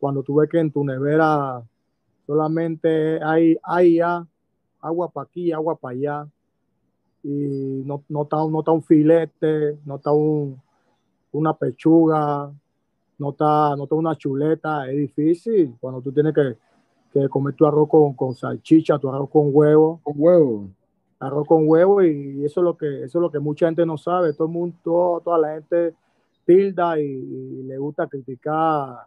cuando tú ves que en tu nevera solamente hay, hay agua para aquí, agua para allá, y no, no, está, no está un filete, no está un, una pechuga, no está, no está una chuleta, es difícil cuando tú tienes que, que comer tu arroz con, con, salchicha, tu arroz con huevo. Con huevo. Arroz con huevo y eso es lo que, eso es lo que mucha gente no sabe. Todo el mundo, toda la gente tilda y, le gusta criticar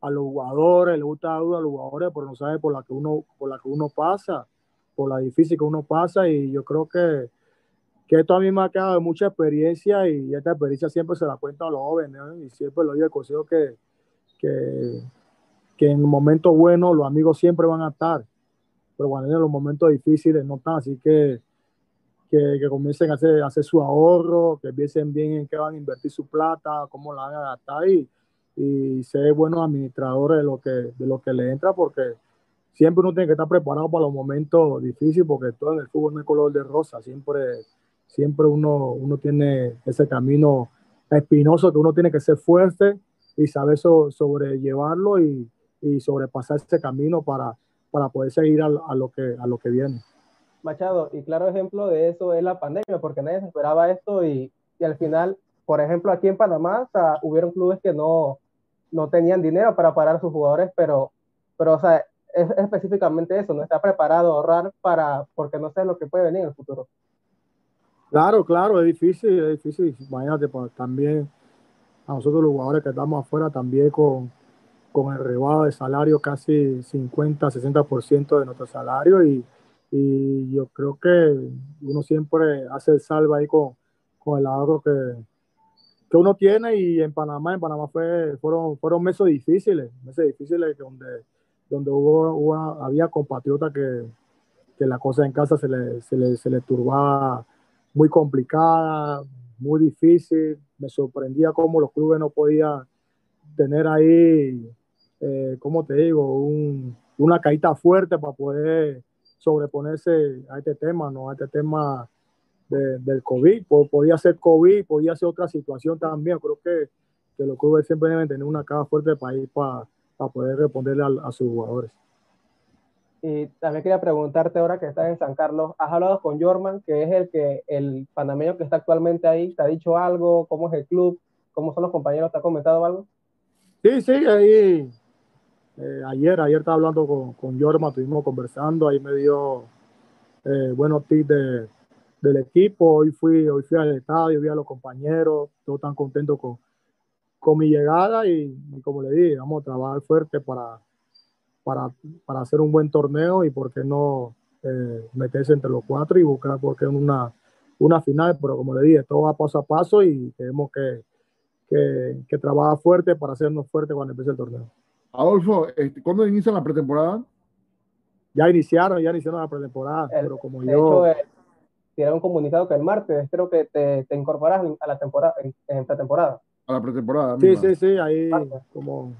a los jugadores, le gusta a los jugadores, pero no sabe por la que uno, por la que uno pasa, por la difícil que uno pasa y yo creo que que esto a mí me ha quedado de mucha experiencia y esta experiencia siempre se la cuento a los jóvenes y siempre lo digo el consejo que, que, que en momentos buenos los amigos siempre van a estar, pero cuando en los momentos difíciles no están, así que que, comiencen a hacer, hacer su ahorro, que piensen bien en qué van a invertir su plata, cómo la van a gastar y, y ser buenos administradores de lo que, de lo que le entra, porque siempre uno tiene que estar preparado para los momentos difíciles, porque todo en el fútbol no es color de rosa, siempre siempre uno, uno tiene ese camino espinoso que uno tiene que ser fuerte y saber sobrellevarlo y, y, sobrepasar ese camino para, para poder seguir a, lo que, a lo que viene. Machado, y claro ejemplo de eso es la pandemia, porque nadie se esperaba esto y, y al final, por ejemplo, aquí en Panamá o hubieron clubes que no, no tenían dinero para pagar a sus jugadores, pero, pero o sea, es específicamente eso, no está preparado a ahorrar para, porque no sé lo que puede venir en el futuro. Claro, claro, es difícil, es difícil. Imagínate, pues, también a nosotros los jugadores que estamos afuera, también con, con el rebado de salario, casi 50, 60% de nuestro salario. Y, yo creo que uno siempre hace el salvo ahí con, el ahorro que, uno tiene. Y en Panamá, en Panamá fue, fueron, fueron meses difíciles, meses difíciles donde, donde hubo, hubo había compatriotas que, que la cosa en casa se le, se le, se le turbaba muy complicada, muy difícil. Me sorprendía cómo los clubes no podían tener ahí, eh, como te digo, un, una caída fuerte para poder sobreponerse a este tema, ¿no? A este tema del COVID. Podía ser COVID, podía ser otra situación también. Creo que, que los clubes siempre deben tener una cara fuerte para ir para, para poder responderle a sus jugadores. Y también quería preguntarte ahora que estás en San Carlos, ¿has hablado con Jorman, que es el que el panameño que está actualmente ahí? ¿Te ha dicho algo? ¿Cómo es el club? ¿Cómo son los compañeros? ¿Te ha comentado algo? Sí, sí, ahí eh, ayer, ayer estaba hablando con, con Jorman, estuvimos conversando, ahí me dio eh, buenos tips de, del equipo, hoy fui, hoy fui al estadio, vi a los compañeros, todos tan contentos con, con mi llegada y, como le dije, vamos a trabajar fuerte para para, para hacer un buen torneo y por qué no eh, meterse entre los cuatro y buscar porque una, una final, pero como le dije, todo va paso a paso y tenemos que, que, que trabajar fuerte para hacernos fuertes cuando empiece el torneo. Adolfo, este, ¿cuándo inicia la pretemporada? Ya iniciaron, ya iniciaron la pretemporada, pero como yo... Hecho, eh, un comunicado que el martes creo que te, te incorporas a la temporada, en, en pretemporada. A la pretemporada. Sí, sí, sí, ahí como,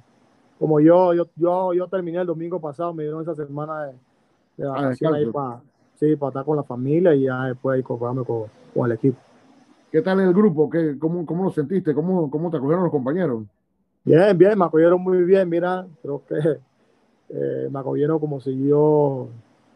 como yo, yo, yo, yo terminé el domingo pasado, me dieron esa semana de, de Ah, vacaciones ahí para sí, para estar con la familia y ya después incorporarme con, con el equipo. ¿Qué tal el grupo? ¿Qué, cómo, ¿Cómo lo sentiste? ¿Cómo, ¿Cómo te acogieron los compañeros? Bien, bien, me acogieron muy bien, mira, creo que eh, me acogieron como si yo,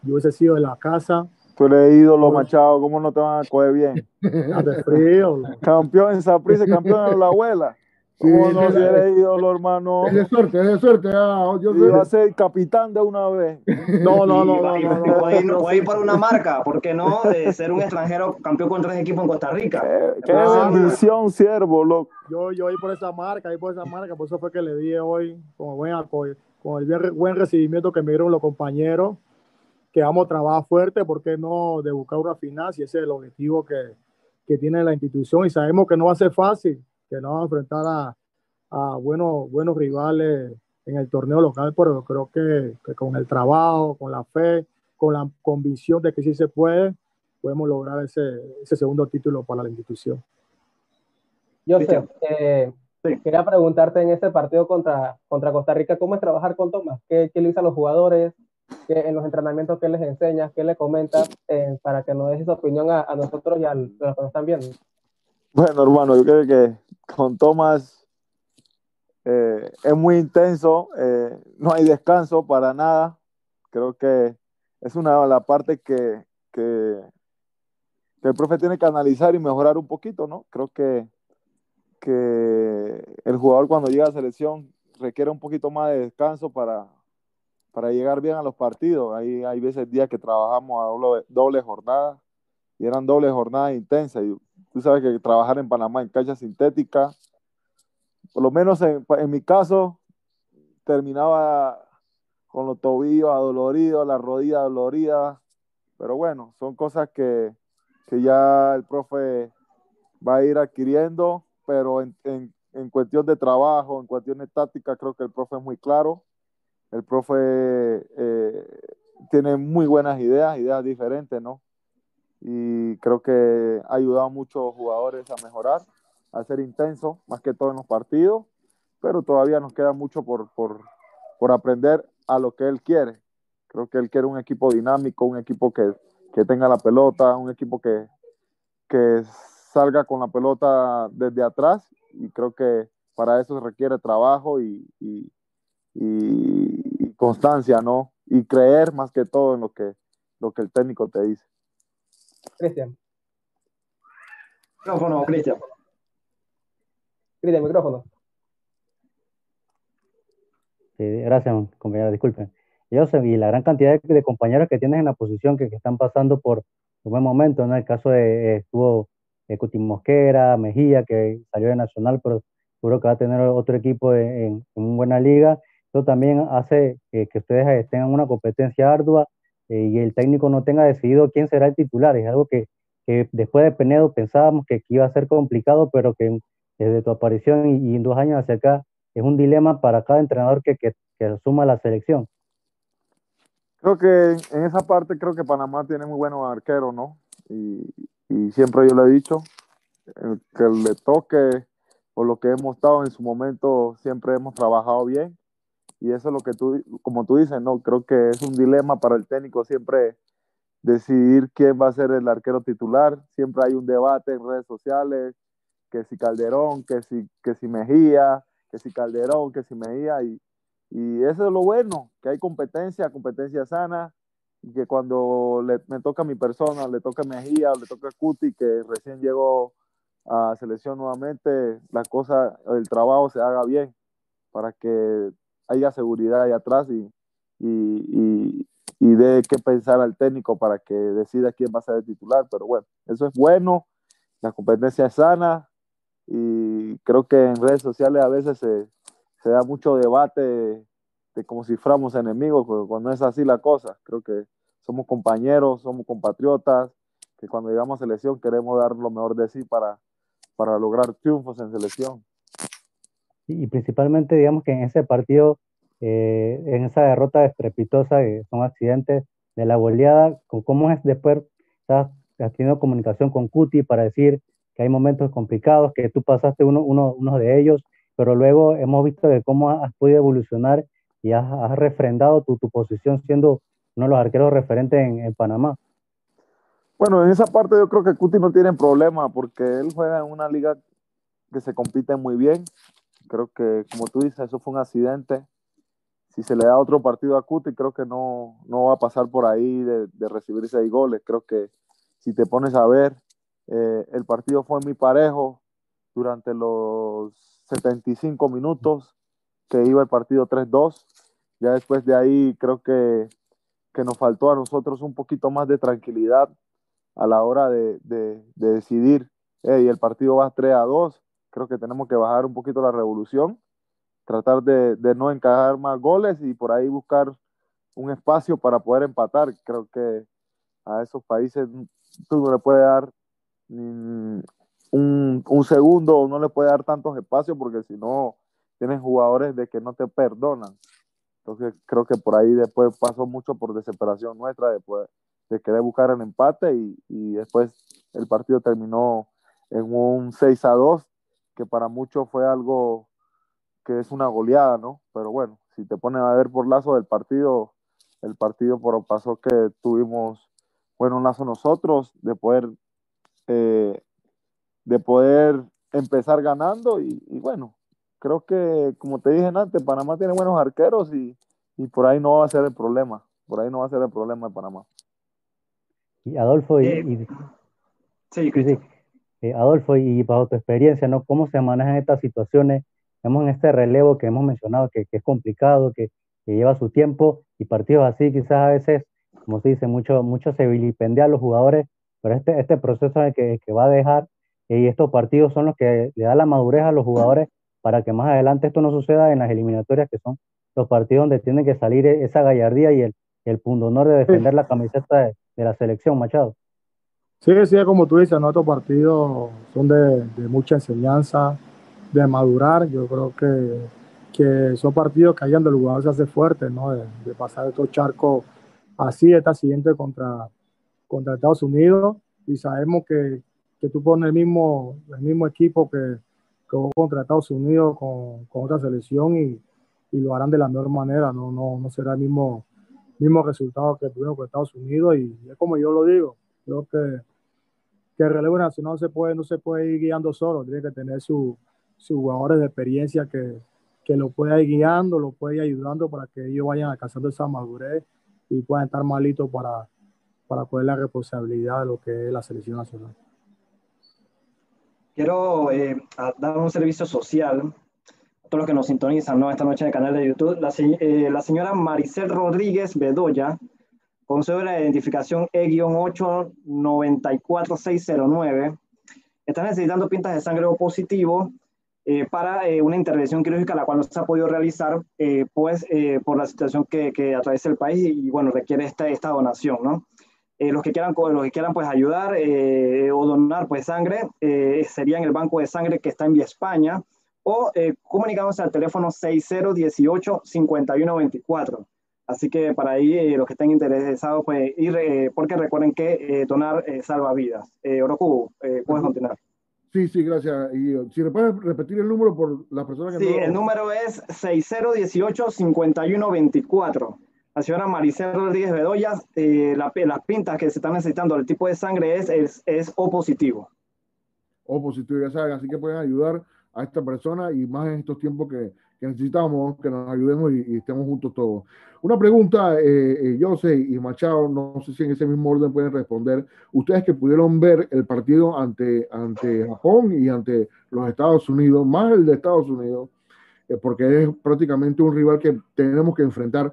yo hubiese sido de la casa. Tú eres ídolo, Machado, ¿cómo no te van a coger bien? Hace frío. campeón en Saprissa, campeón en la abuela. ¿Cómo Sí, no si eres ídolo, hermano? Es de suerte, es de suerte. ah, yo va a ser capitán de una vez. No, no, no, no, no, y no, puede ir, por una marca, ¿por qué no? De ser un extranjero campeón con tres equipos en Costa Rica. Qué, qué bendición, siervo, loco. Yo, yo ahí por esa marca, ahí por esa marca, por eso fue que le di hoy con el buen, con el buen recibimiento que me dieron los compañeros, que vamos a trabajar fuerte, ¿por qué no de buscar una final si ese es el objetivo que, que tiene la institución? Y sabemos que no va a ser fácil, que no vamos a enfrentar a, a buenos, buenos rivales en el torneo local, pero creo que, que con el trabajo, con la fe, con la convicción de que sí se puede, podemos lograr ese, ese segundo título para la institución. Joseph, Cristian. eh, Sí. quería preguntarte en este partido contra, contra Costa Rica, ¿cómo es trabajar con Tomás? ¿Qué, qué le dice a los jugadores? ¿Qué, en los entrenamientos, qué les enseñas? ¿Qué le comentas eh, para que nos des esa opinión a, a nosotros y al- a los que nos están viendo? Bueno, hermano, yo creo que con Tomás eh, es muy intenso, eh, no hay descanso para nada. Creo que es una de las que, que, el profe tiene que analizar y mejorar un poquito, ¿no? Creo que, que el jugador cuando llega a selección requiere un poquito más de descanso para, para llegar bien a los partidos. Hay, hay veces días que trabajamos a doble, doble jornada y eran doble jornadas intensas. Y tú sabes que trabajar en Panamá en cancha sintética, por lo menos en, mi caso, terminaba con los tobillos adoloridos, la rodilla dolorida, pero bueno, son cosas que, que ya el profe va a ir adquiriendo, pero en, en, en, cuestión de trabajo, en cuestiones tácticas, creo que el profe es muy claro. El profe eh, tiene muy buenas ideas, ideas diferentes, ¿no? Y creo que ha ayudado a muchos jugadores a mejorar, a ser intenso, más que todo en los partidos, pero todavía nos queda mucho por, por, por aprender a lo que él quiere. Creo que él quiere un equipo dinámico, un equipo que, que tenga la pelota, un equipo que, que salga con la pelota desde atrás y creo que para eso se requiere trabajo y, y, y, constancia, ¿no? Y creer más que todo en lo que, lo que el técnico te dice. Cristian. Micrófono, Cristian. Cristian, micrófono. Sí, gracias, compañero, disculpen. Yo sé, y la gran cantidad de, de, compañeros que tienes en la posición que, que están pasando por un buen momento, ¿no? El caso de, eh, estuvo eh, Cuti Mosquera, Mejía, que salió de Nacional, pero seguro que va a tener otro equipo en, en, en una buena liga. Eso también hace eh, que ustedes tengan una competencia ardua eh, y el técnico no tenga decidido quién será el titular. Es algo que, que después de Penedo pensábamos que, iba a ser complicado, pero que desde tu aparición y, y en dos años hacia acá es un dilema para cada entrenador que, que, que asuma la selección. Creo que en esa parte creo que Panamá tiene muy buenos arqueros, ¿no? Y, y, siempre yo le he dicho, el que le toque o lo que hemos estado en su momento, siempre hemos trabajado bien. Y eso es lo que tú, como tú dices, ¿no? Creo que es un dilema para el técnico siempre decidir quién va a ser el arquero titular. Siempre hay un debate en redes sociales, que si Calderón, que si, que si Mejía, que si Calderón, que si Mejía. Y, y eso es lo bueno, que hay competencia, competencia sana, y que cuando le, me toca a mi persona, le toca a Mejía, le toca a Cuti, que recién llegó a selección nuevamente, la cosa, el trabajo se haga bien, para que haya seguridad ahí atrás y, y, y, y que pensar al técnico para que decida quién va a ser el titular. Pero bueno, eso es bueno, la competencia es sana y creo que en redes sociales a veces se, se da mucho debate de, de como si enemigos, cuando no es así la cosa. Creo que somos compañeros, somos compatriotas, que cuando llegamos a selección queremos dar lo mejor de sí para, para lograr triunfos en selección. Y, principalmente, digamos que en ese partido, eh, en esa derrota estrepitosa, que son accidentes de la goleada, ¿cómo es después? ¿Has tenido comunicación con Cuti para decir que hay momentos complicados, que tú pasaste uno, uno, uno de ellos, pero luego hemos visto de cómo has podido evolucionar y has, has refrendado tu, tu, posición siendo uno de los arqueros referentes en, en, Panamá. Bueno, en esa parte yo creo que Cuti no tiene problema porque él juega en una liga que se compite muy bien. Creo que, como tú dices, eso fue un accidente. Si se le da otro partido a Cuti, creo que no, no va a pasar por ahí de, de recibir seis goles. Creo que si te pones a ver, eh, el partido fue muy parejo durante los 75 minutos que iba el partido 3-2. Ya después de ahí creo que, que, nos faltó a nosotros un poquito más de tranquilidad a la hora de, de, de decidir, hey, el partido va 3-2, creo que tenemos que bajar un poquito la revolución, tratar de, de no encajar más goles y por ahí buscar un espacio para poder empatar. Creo que a esos países tú no le puedes dar un, un, segundo, no le puede dar tantos espacios porque si no, tienes jugadores de que no te perdonan. Entonces creo que por ahí después pasó mucho por desesperación nuestra, después de querer buscar el empate y, y después el partido terminó en un 6 a 2, que para muchos fue algo que es una goleada, ¿no? Pero bueno, si te pones a ver por lazo del partido, el partido por pasó que tuvimos bueno un lazo nosotros de poder eh, de poder empezar ganando y, y, bueno, creo que como te dije antes, Panamá tiene buenos arqueros y, y, por ahí no va a ser el problema, por ahí no va a ser el problema de Panamá. Y Adolfo, y, Eh, y- Sí, sí, Cristian. sí. Eh, Adolfo, y bajo tu experiencia, ¿no? ¿Cómo se manejan estas situaciones? Vemos en este relevo que hemos mencionado que, que es complicado, que, que lleva su tiempo y partidos así quizás a veces, como se dice, mucho, mucho se vilipendea a los jugadores, pero este, este proceso es el que, que va a dejar eh, y estos partidos son los que le dan la madurez a los jugadores para que más adelante esto no suceda en las eliminatorias, que son los partidos donde tiene que salir e- esa gallardía y el, el pundonor de defender la camiseta de, de la selección, Machado. Sí, sí, como tú dices, nuestros partidos son de, de mucha enseñanza, de madurar. Yo creo que, que son partidos que hayan del jugador se hace fuerte, ¿no? De, de pasar estos charcos así, esta siguiente contra, contra Estados Unidos. Y sabemos que, que tú pones el mismo, el mismo equipo que, que jugó contra Estados Unidos con, con otra selección y, y, lo harán de la mejor manera. No, no, no será el mismo, mismo resultado que tuvimos con Estados Unidos. Y es como yo lo digo, creo que que el nacional se puede, no se puede ir guiando solo, tiene que tener sus su jugadores de experiencia que, que lo pueda ir guiando, lo pueda ir ayudando para que ellos vayan alcanzando esa madurez y puedan estar más listos para, para poder la responsabilidad de lo que es la selección nacional. Quiero eh, dar un servicio social a todos los que nos sintonizan ¿no? esta noche en el canal de YouTube. La, eh, la señora Maricel Rodríguez Bedoya, con su de identificación E-894609, está necesitando pintas de sangre O positivo eh, para eh, una intervención quirúrgica, la cual no se ha podido realizar, eh, pues por la situación que, atraviesa el país y, requiere esta, donación, los que quieran, pues ayudar o donar pues sangre, en el banco de sangre que está en Vía España, o comunicándose al teléfono 6018-5124. Así que para ahí eh, los que estén interesados, pues ir, eh, porque recuerden que eh, donar salva vidas. Oroku, puedes continuar. Sí, sí, gracias. Y si puedes repetir el número por las personas que Sí, no... el número es 6018-5124. La señora Maricel Rodríguez Bedoya, la, las pintas que se están necesitando, el tipo de sangre es, es, es O positivo. O positivo, ya saben, así que pueden ayudar a esta persona y más en estos tiempos que, que necesitamos que nos ayudemos y, y, estemos juntos todos. Una pregunta, eh, eh, Jose y Machado, no sé si en ese mismo orden pueden responder. Ustedes que pudieron ver el partido ante, ante Japón y ante los Estados Unidos, más el de Estados Unidos, eh, porque es prácticamente un rival que tenemos que enfrentar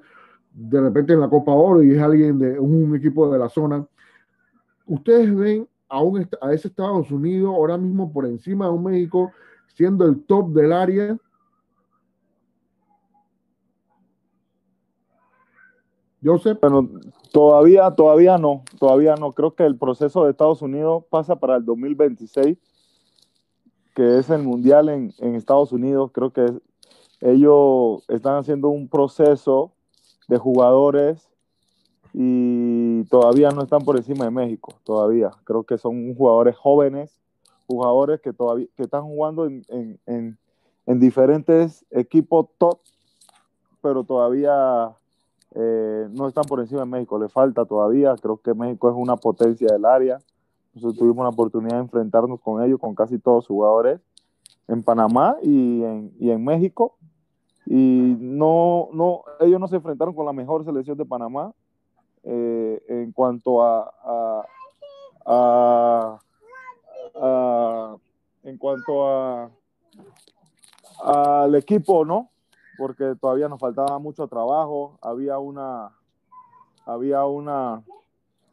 de repente en la Copa Oro y es alguien de un equipo de la zona. ¿Ustedes ven a, un, a ese Estados Unidos ahora mismo por encima de un México siendo el top del área? Joseph. Bueno, todavía, todavía no, todavía no. Creo que el proceso de Estados Unidos pasa para el 2026, que es el mundial en, Estados Unidos. Creo que ellos están haciendo un proceso de jugadores y todavía no están por encima de México, todavía. Creo que son jugadores jóvenes, jugadores que todavía que están jugando en, en, en, en diferentes equipos top, pero todavía eh, no están por encima de México, le falta todavía, creo que México es una potencia del área, nosotros tuvimos la oportunidad de enfrentarnos con ellos, con casi todos los jugadores, en Panamá y en, y en México, y no, no, ellos no se enfrentaron con la mejor selección de Panamá eh, en cuanto a, a, a, en cuanto a al equipo, ¿no? Porque todavía nos faltaba mucho trabajo, había una había una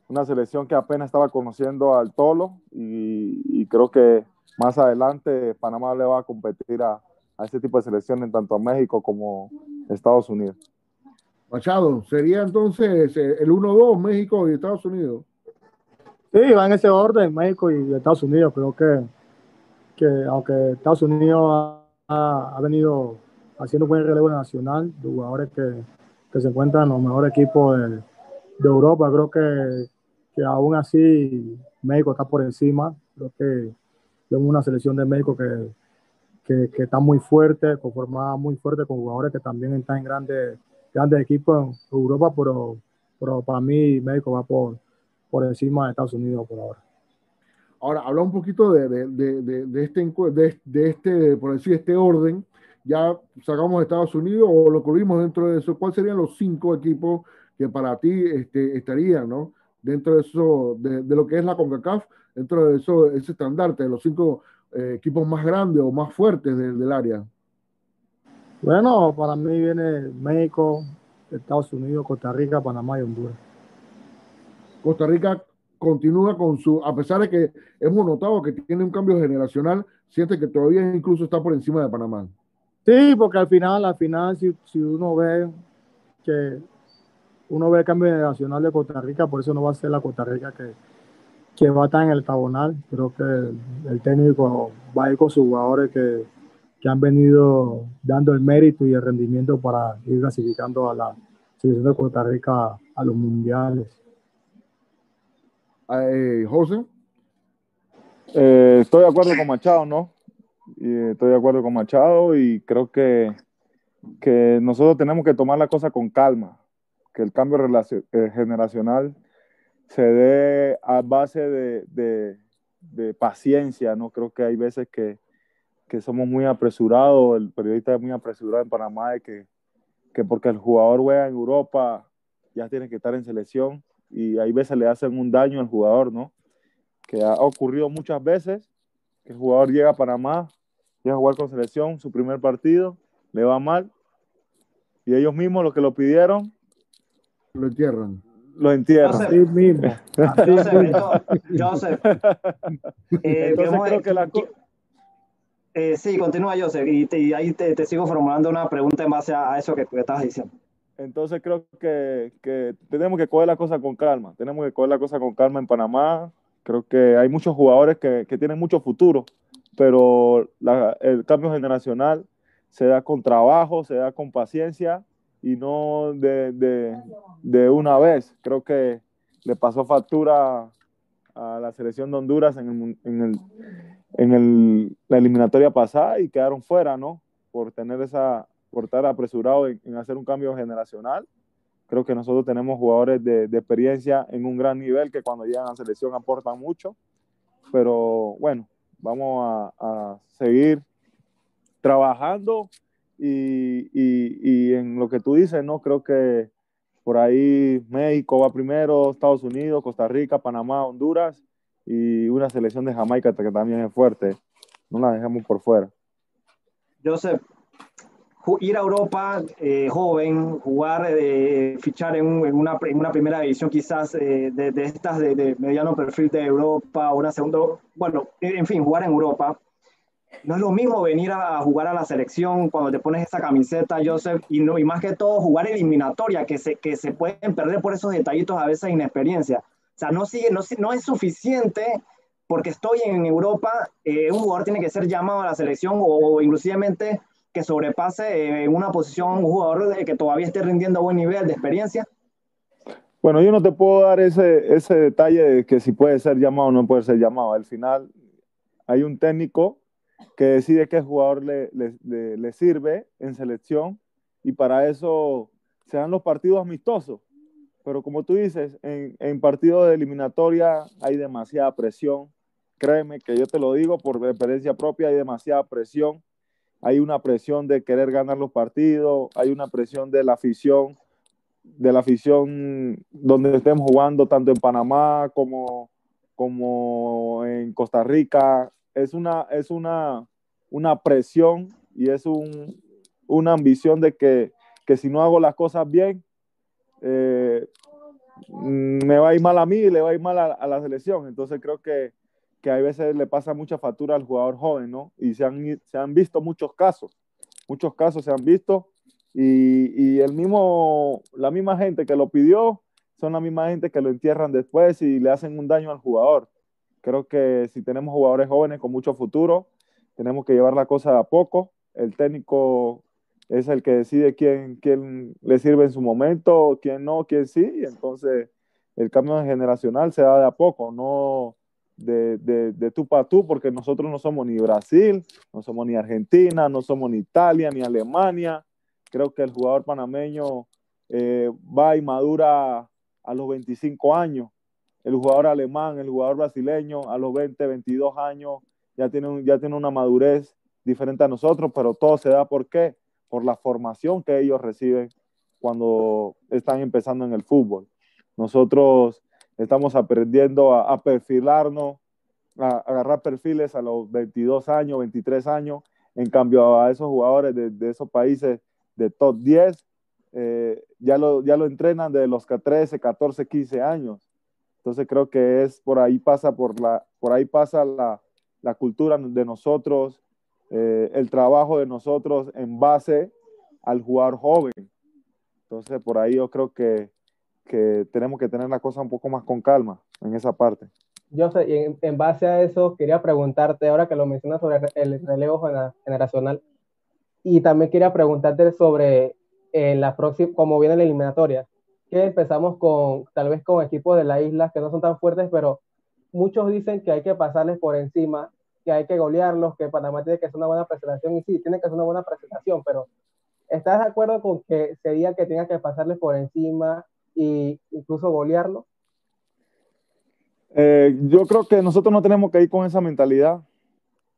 una selección que apenas estaba conociendo al Tolo y, y creo que más adelante Panamá le va a competir a, a este tipo de selecciones, tanto a México como a Estados Unidos. Machado, sería entonces eh, el 1-2 México y Estados Unidos. Sí, va en ese orden, México y Estados Unidos. Creo que, que aunque Estados Unidos ha, ha venido haciendo buen relevo nacional, de jugadores que, que se encuentran en los mejores equipos de, de Europa, creo que, que aún así México está por encima. Creo que vemos una selección de México que, que, que, está muy fuerte, conformada muy fuerte con jugadores que también están en grandes, grandes equipos en Europa, pero, pero para mí México va por, por encima de Estados Unidos por ahora. Ahora, habla un poquito de, de, de, de este, de, de, este, por decir, este orden. Ya sacamos Estados Unidos o lo cubrimos dentro de eso. ¿Cuáles serían los cinco equipos que para ti este, estarían, ¿no? Dentro de eso, de, lo que es la CONCACAF, dentro de eso, ese estandarte, de los cinco eh, equipos más grandes o más fuertes de, del área? Bueno, para mí viene México, Estados Unidos, Costa Rica, Panamá y Honduras. Costa Rica continúa con su, a pesar de que hemos notado que tiene un cambio generacional, siente que todavía incluso está por encima de Panamá. Sí, porque al final, al final, si, si uno ve que uno ve el cambio generacional de Costa Rica, por eso no va a ser la Costa Rica que, que va a estar en el tabonal. Creo que el, el técnico va a ir con sus jugadores que, que, han venido dando el mérito y el rendimiento para ir clasificando a la selección de Costa Rica a los mundiales. Eh, José. Eh, estoy de acuerdo con Machado, ¿no? Y estoy de acuerdo con Machado y creo que, que nosotros tenemos que tomar la cosa con calma, que el cambio eh, generacional se dé a base de, de, de, paciencia, ¿no? Creo que hay veces que, que, somos muy apresurados, el periodista es muy apresurado en Panamá, de que, que porque el jugador juega en Europa ya tiene que estar en selección y hay veces le hacen un daño al jugador, ¿no? Que ha ocurrido muchas veces el jugador llega a Panamá, llega a jugar con selección, su primer partido, le va mal y ellos mismos los que lo pidieron lo entierran. Lo entierran. Así mismo. Así Joseph, Joseph. Eh, Entonces creo que la eh, sí, continúa Joseph y, te, y ahí te, te, sigo formulando una pregunta en base a, a eso que, que estabas diciendo. Entonces creo que, que, tenemos que coger la cosa con calma. Tenemos que coger la cosa con calma en Panamá. Creo que hay muchos jugadores que, que tienen mucho futuro, pero la, el cambio generacional se da con trabajo, se da con paciencia y no de, de, de una vez. Creo que le pasó factura a la selección de Honduras en, el, en, el, en el, la eliminatoria pasada y quedaron fuera, ¿no? Por tener esa, por estar apresurado en, en, hacer un cambio generacional. Creo que nosotros tenemos jugadores de, de, experiencia en un gran nivel que cuando llegan a selección aportan mucho. Pero bueno, vamos a, seguir trabajando y, y, y, en lo que tú dices, ¿no? Creo que por ahí México va primero, Estados Unidos, Costa Rica, Panamá, Honduras y una selección de Jamaica que también es fuerte. No la dejamos por fuera. Joseph, ir a Europa eh, joven, jugar, eh, fichar en, en, una, en, una, primera división quizás eh, de, de, estas de, de, mediano perfil de Europa, una segunda, bueno, en fin, jugar en Europa. No es lo mismo venir a, a jugar a la selección cuando te pones esa camiseta, Joseph, y, no, y más que todo jugar eliminatoria, que se, que se pueden perder por esos detallitos a veces inexperiencia. O sea, no, sigue, no, no es suficiente porque estoy en Europa, eh, un jugador tiene que ser llamado a la selección o, o inclusivemente que sobrepase en una posición un jugador que todavía esté rindiendo a buen nivel de experiencia? Bueno, yo no te puedo dar ese, ese detalle de que si puede ser llamado o no puede ser llamado. Al final, hay un técnico que decide qué jugador le, le, le, sirve en selección y para eso se dan los partidos amistosos. Pero como tú dices, en, en partidos de eliminatoria hay demasiada presión. Créeme que yo te lo digo por experiencia propia, hay demasiada presión. Hay una presión de querer ganar los partidos, hay una presión de la afición, de la afición donde estemos jugando, tanto en Panamá como, como en Costa Rica, es una, es una, una presión y es un, una ambición de que, que, si no hago las cosas bien, eh, me va a ir mal a mí y le va a ir mal a, la selección. Entonces creo que, que a veces le pasa mucha factura al jugador joven, ¿no? Y se han, se han visto muchos casos, muchos casos se han visto y, y, el mismo, la misma gente que lo pidió son la misma gente que lo entierran después y le hacen un daño al jugador. Creo que si tenemos jugadores jóvenes con mucho futuro, tenemos que llevar la cosa a poco. El técnico es el que decide quién, quién le sirve en su momento, quién no, quién sí. Entonces, el cambio generacional se da de a poco, no de, de, de tú para tú, porque nosotros no somos ni Brasil, no somos ni Argentina, no somos ni Italia, ni Alemania. Creo que el jugador panameño eh, va y madura a los 25 años el jugador alemán, el jugador brasileño a los 20, 22 años ya tiene, ya tiene una madurez diferente a nosotros, pero todo se da por qué? Por la formación que ellos reciben cuando están empezando en el fútbol. Nosotros estamos aprendiendo a, perfilarnos, a, agarrar perfiles a los 22 años, 23 años, en cambio a esos jugadores de, esos países de top 10, eh, ya, lo, ya lo entrenan de los 13, 14, 15 años. Entonces creo que es por ahí pasa, por la, por ahí pasa la, la cultura de nosotros, eh, el trabajo de nosotros en base al jugador joven. Entonces por ahí yo creo que, que tenemos que tener la cosa un poco más con calma en esa parte. Yo sé, y en, en, base a eso quería preguntarte, ahora que lo mencionas sobre el relevo generacional, y también quería preguntarte sobre eh, la próxima, cómo viene la eliminatoria que empezamos con, tal vez con equipos de la isla que no son tan fuertes, pero muchos dicen que hay que pasarles por encima, que hay que golearlos, que Panamá tiene que hacer una buena presentación, y sí, tiene que hacer una buena presentación, pero ¿estás de acuerdo con que sería que tenga que pasarles por encima e incluso golearlo? Eh, yo creo que nosotros no tenemos que ir con esa mentalidad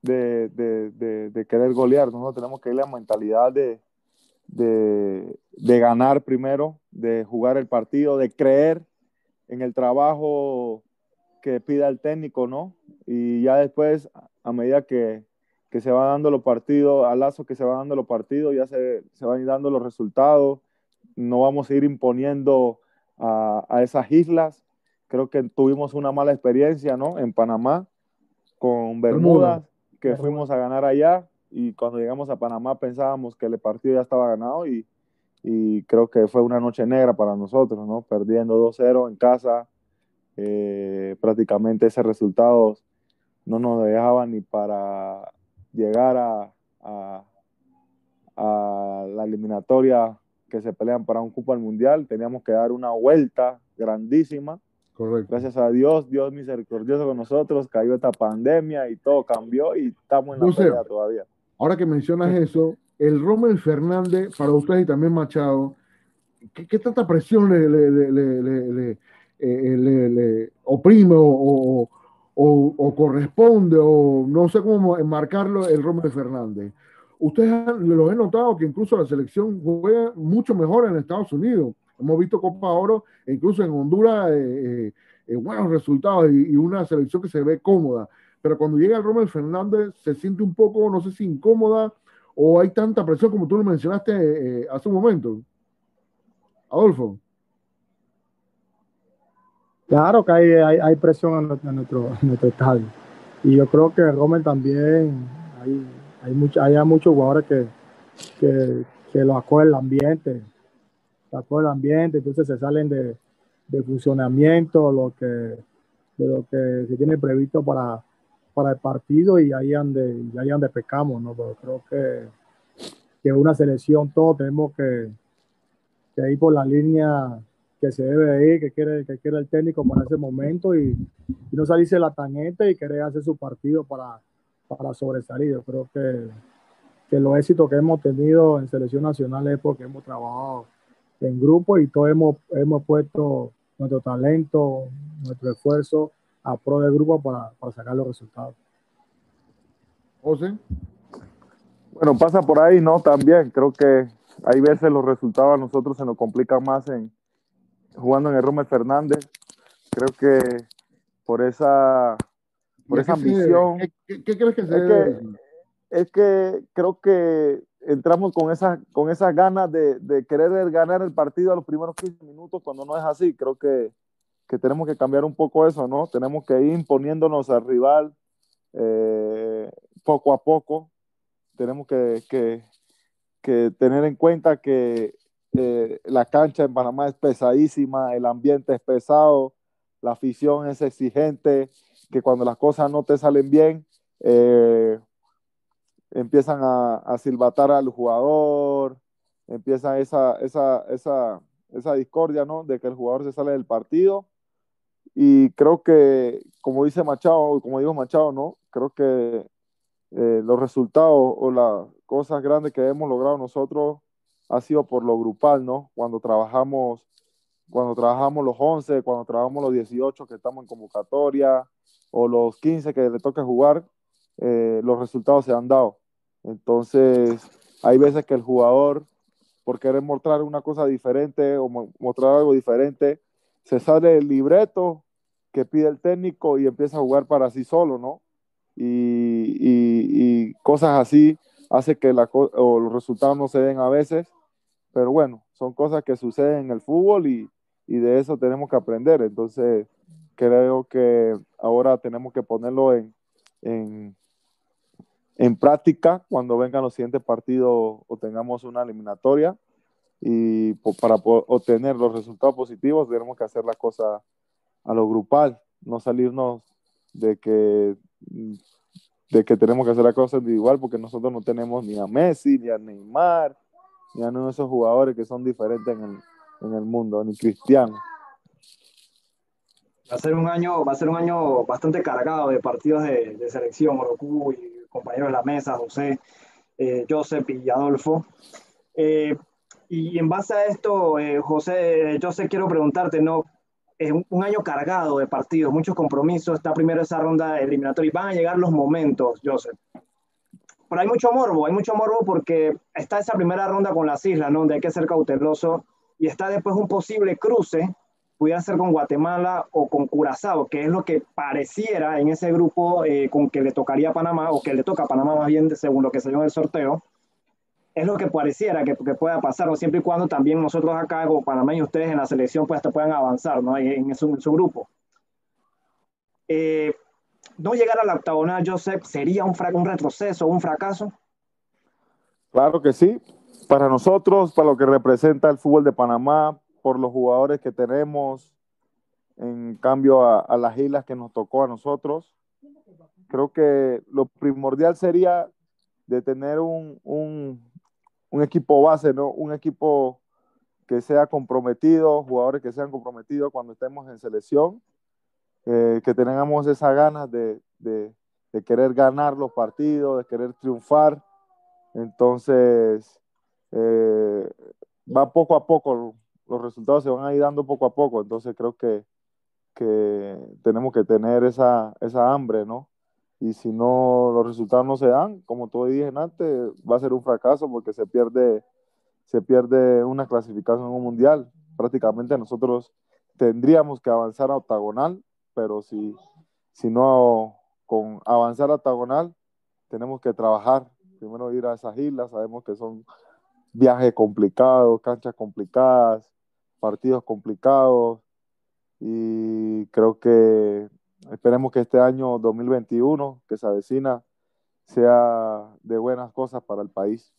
de, de, de, querer golear, nosotros tenemos que ir a la mentalidad de, de, de, ganar primero, de jugar el partido, de creer en el trabajo que pida el técnico, ¿no? Y ya después, a medida que, que se va dando los partidos, a lazo que se va dando los partidos, ya se, se van dando los resultados, no vamos a ir imponiendo a, a esas islas. Creo que tuvimos una mala experiencia, ¿no? En Panamá, con Bermudas, que fuimos a ganar allá y cuando llegamos a Panamá pensábamos que el partido ya estaba ganado y, y creo que fue una noche negra para nosotros, ¿no? Perdiendo 2-0 en casa, eh, prácticamente ese resultado no nos dejaba ni para llegar a, a, a, la eliminatoria que se pelean para un cupo al mundial, teníamos que dar una vuelta grandísima. Correcto. Gracias a Dios, Dios misericordioso con nosotros, cayó esta pandemia y todo cambió y estamos en la pelea todavía. Ahora que mencionas eso, el Rommel Fernández, para ustedes y también Machado, ¿qué, qué tanta presión le, le, le, le eh, oprime o, o, o, corresponde, o no sé cómo enmarcarlo, el Rommel Fernández? Ustedes lo he notado que incluso la selección juega mucho mejor en Estados Unidos. Hemos visto Copa Oro e incluso en Honduras eh, eh, buenos resultados y, una selección que se ve cómoda pero cuando llega el Rommel Fernández se siente un poco, no sé si incómoda o hay tanta presión como tú lo mencionaste eh, hace un momento. Adolfo. Claro que hay, presión en nuestro, estadio. Y yo creo que Rommel también, hay, mucho, hay muchos jugadores que, que, que lo acoge el ambiente, ambiente, entonces se salen de, de funcionamiento, lo que, de lo que se tiene previsto para, para el partido y ahí ande, y ande pecamos, ¿no? Pero creo que, que una selección, todos tenemos que, que, ir por la línea que se debe ir, que quiere, que quiere el técnico para ese momento y, y no salirse la tangente y querer hacer su partido para, para sobresalir. Yo creo que, que los éxitos que hemos tenido en selección nacional es porque hemos trabajado en grupo y todos hemos, hemos puesto nuestro talento, nuestro esfuerzo a pro del grupo para, para sacar los resultados. José. Bueno, pasa por ahí, ¿no? También creo que hay veces los resultados a nosotros se nos complican más en jugando en el Romer Fernández. Creo que por esa, por esa ambición. ¿Qué, qué, crees que se es que, es que creo que entramos con esas con esas ganas de, de, querer ganar el partido a los primeros 15 minutos cuando no es así. Creo que, que tenemos que cambiar un poco eso, ¿no? Tenemos que ir imponiéndonos al rival eh, poco a poco. Tenemos que, que, que tener en cuenta que eh, la cancha en Panamá es pesadísima, el ambiente es pesado, la afición es exigente, que cuando las cosas no te salen bien, eh, empiezan a, a, silbatar al jugador, empieza esa, esa, esa, esa discordia, ¿no? De que el jugador se sale del partido. Y creo que, como dice Machado, como digo Machado, ¿no? Creo que eh, los resultados o las cosas grandes que hemos logrado nosotros ha sido por lo grupal, ¿no? Cuando trabajamos, cuando trabajamos los 11, cuando trabajamos los 18 que estamos en convocatoria o los 15 que le toca jugar, eh, los resultados se han dado. Entonces, hay veces que el jugador, por querer mostrar una cosa diferente o mostrar algo diferente, se sale del libreto que pide el técnico y empieza a jugar para sí solo, ¿no? Y, y, y cosas así hace que la, o los resultados no se den a veces, pero bueno, son cosas que suceden en el fútbol y, y de eso tenemos que aprender. Entonces, creo que ahora tenemos que ponerlo en, en, en práctica cuando vengan los siguientes partidos o tengamos una eliminatoria y para obtener los resultados positivos tenemos que hacer la cosa a lo grupal, no salirnos de que de que tenemos que hacer la cosa individual porque nosotros no tenemos ni a Messi, ni a Neymar, ni a uno de esos jugadores que son diferentes en el, en el mundo, ni Cristiano. Va a ser un año, va a ser un año bastante cargado de partidos de, de selección, Orocu y compañeros de la mesa, José, eh, Joseph y Adolfo. Eh, y en base a esto, eh, José, José, quiero preguntarte, ¿no? Es un, un, año cargado de partidos, muchos compromisos, está primero esa ronda eliminatoria y van a llegar los momentos, Joseph. Pero hay mucho morbo, hay mucho morbo porque está esa primera ronda con las islas, ¿no? Donde hay que ser cauteloso y está después un posible cruce pudiera ser con Guatemala o con Curazao, que es lo que pareciera en ese grupo eh, con que le tocaría a Panamá, o que le toca a Panamá más bien según lo que se dio en el sorteo, es lo que pareciera que, que pueda pasar, ¿no? siempre y cuando también nosotros acá, como Panamá y ustedes en la selección, pues hasta puedan avanzar ¿no? en, su, en su grupo. Eh, no llegar a la octagonal, Joseph, ¿sería un, un retroceso, un fracaso? Claro que sí. Para nosotros, para lo que representa el fútbol de Panamá, por los jugadores que tenemos, en cambio a, las islas que nos tocó a nosotros. Creo que lo primordial sería de tener un, un, equipo base, ¿no? Un equipo que sea comprometido, jugadores que sean comprometidos cuando estemos en selección, eh, que tengamos esa ganas de, de, de, querer ganar los partidos, de querer triunfar. Entonces, eh, va poco a poco los resultados se van a ir dando poco a poco, entonces creo que, que tenemos que tener esa, esa hambre, ¿no? Y si no, los resultados no se dan, como tú dije antes, va a ser un fracaso porque se pierde, se pierde una clasificación en un mundial. Prácticamente nosotros tendríamos que avanzar a octagonal, pero si, si no con avanzar a octagonal, tenemos que trabajar. Primero ir a esas islas, sabemos que son viajes complicados, canchas complicadas, partidos complicados y creo que esperemos que este año 2021 que se avecina sea de buenas cosas para el país.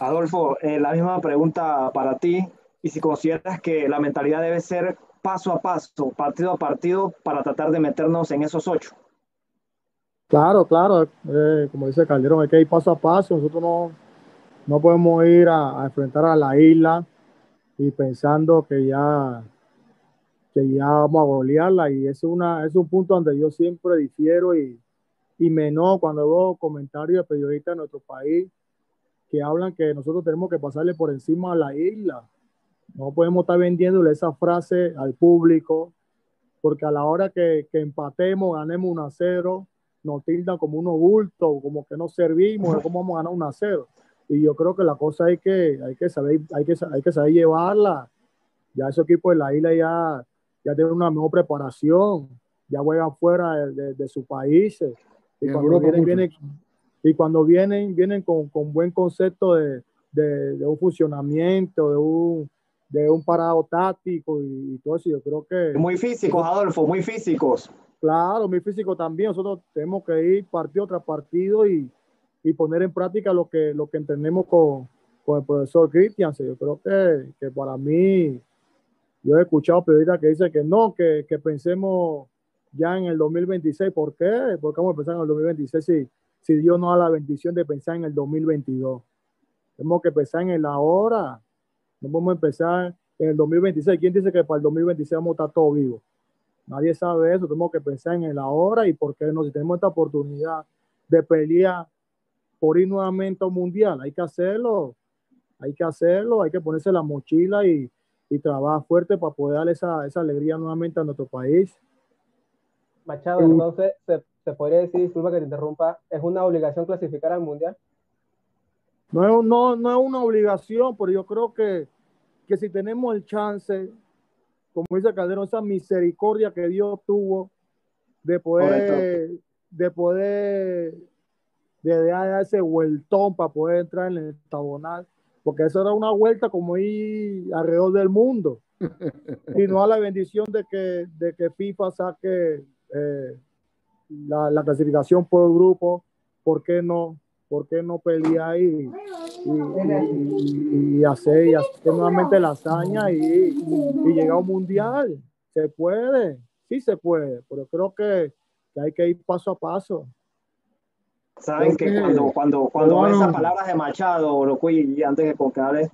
Adolfo, eh, la misma pregunta para ti y si consideras que la mentalidad debe ser paso a paso, partido a partido para tratar de meternos en esos ocho. Claro, claro, eh, como dice Calderón, hay que ir paso a paso, nosotros no, no podemos ir a, a enfrentar a la isla y pensando que ya, que ya vamos a golearla y es, una, es un punto donde yo siempre difiero y, y menos cuando veo comentarios de periodistas de nuestro país que hablan que nosotros tenemos que pasarle por encima a la isla. No podemos estar vendiéndole esa frase al público, porque a la hora que, que empatemos, ganemos un a cero, nos tildan como unos bultos, como que no servimos, ¿cómo vamos a ganar un a cero? Y yo creo que la cosa hay que, hay que, saber, hay que, hay que saber llevarla. Ya ese equipo de la isla ya, ya tiene una mejor preparación, ya juegan fuera de, de, sus países. Y, cuando vienen, vienen, y cuando vienen, vienen con, con buen concepto de, de, de, un funcionamiento, de un, de un parado táctico y, y, todo eso. Yo creo que. Muy físicos, Adolfo, muy físicos. Claro, muy físico también. Nosotros tenemos que ir partido tras partido y, y poner en práctica lo que, lo que entendemos con, con el profesor Cristian. Yo creo que, que, para mí, yo he escuchado periodistas que dicen que no, que, que, pensemos ya en el 2026. ¿Por qué? Porque vamos a pensar en el 2026 si, si Dios nos da la bendición de pensar en el 2022. Tenemos que pensar en el ahora. No podemos empezar en el 2026. ¿Quién dice que para el 2026 vamos a estar todos vivos? Nadie sabe eso. Tenemos que pensar en el ahora y por qué no. Si tenemos esta oportunidad de pelear por ir nuevamente a un mundial, hay que hacerlo. Hay que hacerlo. Hay que ponerse la mochila y, y trabajar fuerte para poder dar esa, esa alegría nuevamente a nuestro país. Machado, entonces se, se, podría decir, disculpa que te interrumpa, ¿es una obligación clasificar al mundial? No es, no, no es una obligación, pero yo creo que, que si tenemos el chance, como dice Calderón, esa misericordia que Dios tuvo de poder, de poder, de dar ese vueltón para poder entrar en el octagonal, porque eso era una vuelta como ir alrededor del mundo. y no a la bendición de que, de que FIFA saque eh, la, la, clasificación por grupo, ¿por qué no? ¿Por qué no pelear y, y, y, y hacer, nuevamente la hazaña y, llegar a un mundial? Se puede, sí se puede, pero creo que hay que ir paso a paso. Saben que cuando, cuando, cuando bueno, esas palabras de Machado, y antes de concluir,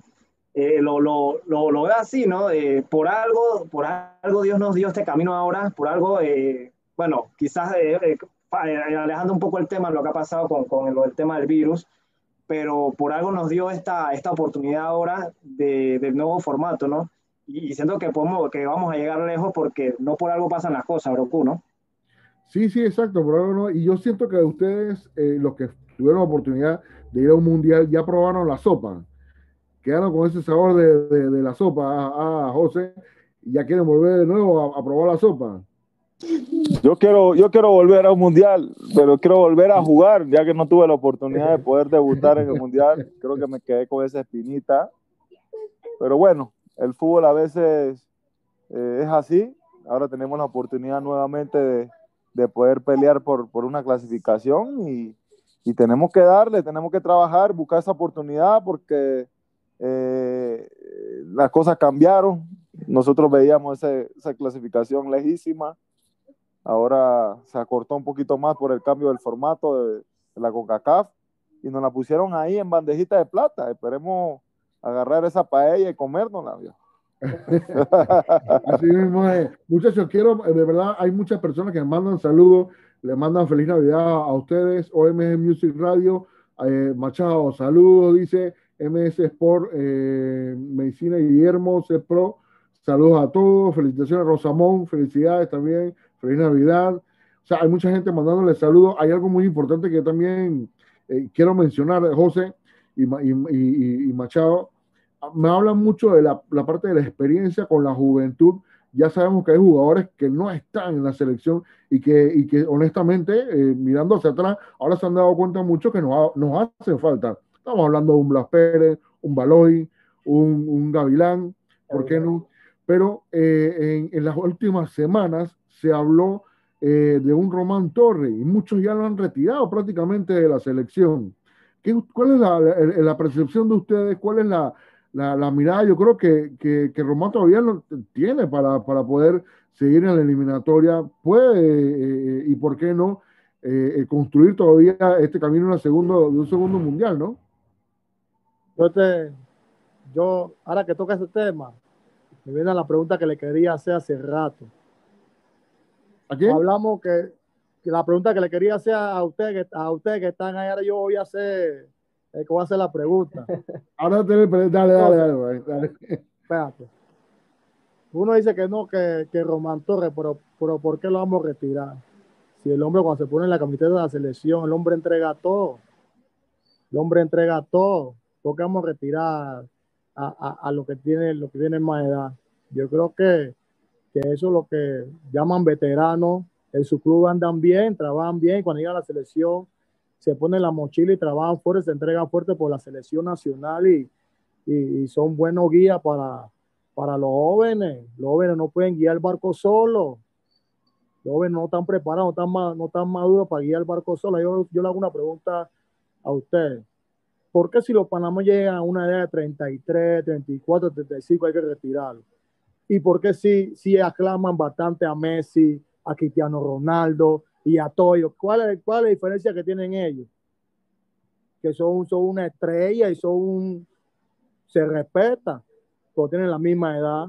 eh, lo, lo, lo, lo, veo así, ¿no? Eh, por algo, por algo Dios nos dio este camino ahora, por algo, eh, bueno, quizás eh, eh, alejando un poco el tema, lo que ha pasado con, con el, el, tema del virus, pero por algo nos dio esta, esta oportunidad ahora de, del nuevo formato, ¿no? Y, y, siento que, podemos, que vamos a llegar lejos porque no por algo pasan las cosas, Roku, ¿no? Sí, sí, exacto, no. Y yo siento que ustedes, eh, los que tuvieron la oportunidad de ir a un mundial, ya probaron la sopa. Quedaron con ese sabor de, de, la sopa a, ah, a, José y ya quieren volver de nuevo a, a probar la sopa. Yo quiero, yo quiero volver a un mundial, pero quiero volver a jugar, ya que no tuve la oportunidad de poder debutar en el mundial. Creo que me quedé con esa espinita. Pero bueno, el fútbol a veces eh, es así. Ahora tenemos la oportunidad nuevamente de, de poder pelear por, por una clasificación y, y, tenemos que darle, tenemos que trabajar, buscar esa oportunidad porque eh, las cosas cambiaron. Nosotros veíamos esa clasificación lejísima ahora se acortó un poquito más por el cambio del formato de, la CONCACAF y nos la pusieron ahí en bandejita de plata. Esperemos agarrar esa paella y comérnosla. Así mismo es. Muchachos, quiero, de verdad, hay muchas personas que mandan saludos, le mandan feliz Navidad a ustedes, OMG Music Radio, eh, Machado, saludos, dice MS Sport, eh, Medicina Guillermo, C Pro, saludos a todos, felicitaciones Rosamón, felicidades también, feliz Navidad. O sea, hay mucha gente mandándole saludos. Hay algo muy importante que también eh, quiero mencionar, José y, Machado. Me hablan mucho de la, parte de la experiencia con la juventud. Ya sabemos que hay jugadores que no están en la selección y que, y que honestamente, eh, mirando hacia atrás, ahora se han dado cuenta mucho que nos, nos hacen falta. Estamos hablando de un Blas Pérez, un Baloy, un, un Gavilán, ¿por qué no? Pero eh, en, las últimas semanas se habló eh, de un Román Torre y muchos ya lo han retirado prácticamente de la selección. ¿Qué, ¿Cuál es la, percepción de ustedes? ¿Cuál es la, la mirada? Yo creo que, que, que, Román todavía no tiene para, para poder seguir en la eliminatoria. Puede, eh, y por qué no, eh, construir todavía este camino de, segundo, de un segundo mundial, ¿no? Yo, te, yo, ahora que toca ese tema, me viene la pregunta que le quería hacer hace rato. ¿A quién? Hablamos que la pregunta que le quería hacer a ustedes que, a ustedes que están ahí, ahora yo voy a hacer, eh, voy a hacer la pregunta. Ahora dale, dale, dale, dale, Espérate. Uno dice que no, que, que Román Torres, pero, pero ¿por qué lo vamos a retirar? Si el hombre cuando se pone en la camiseta de la selección, el hombre entrega todo. El hombre entrega todo. ¿Por qué vamos a retirar a, a, a lo que tiene lo que tiene más edad? Yo creo que, que eso es lo que llaman veteranos. En su club andan bien, trabajan bien. Cuando llegan a la selección, se ponen la mochila y trabajan fuerte, se entregan fuerte por la selección nacional y, y, son buenos guías para, para los jóvenes. Los jóvenes no pueden guiar el barco solo. Los jóvenes no están preparados, no están, maduros para guiar el barco solo. Yo, yo le hago una pregunta a ustedes. ¿Por qué si los panameños llegan a una edad de 33, 34, 35 hay que retirarlos? ¿Y por qué si, si aclaman bastante a Messi, a Cristiano Ronaldo y a Toyo? ¿Cuál es, ¿Cuál es la diferencia que tienen ellos? Que son, son una estrella y son un... se respeta, pero tienen la misma edad.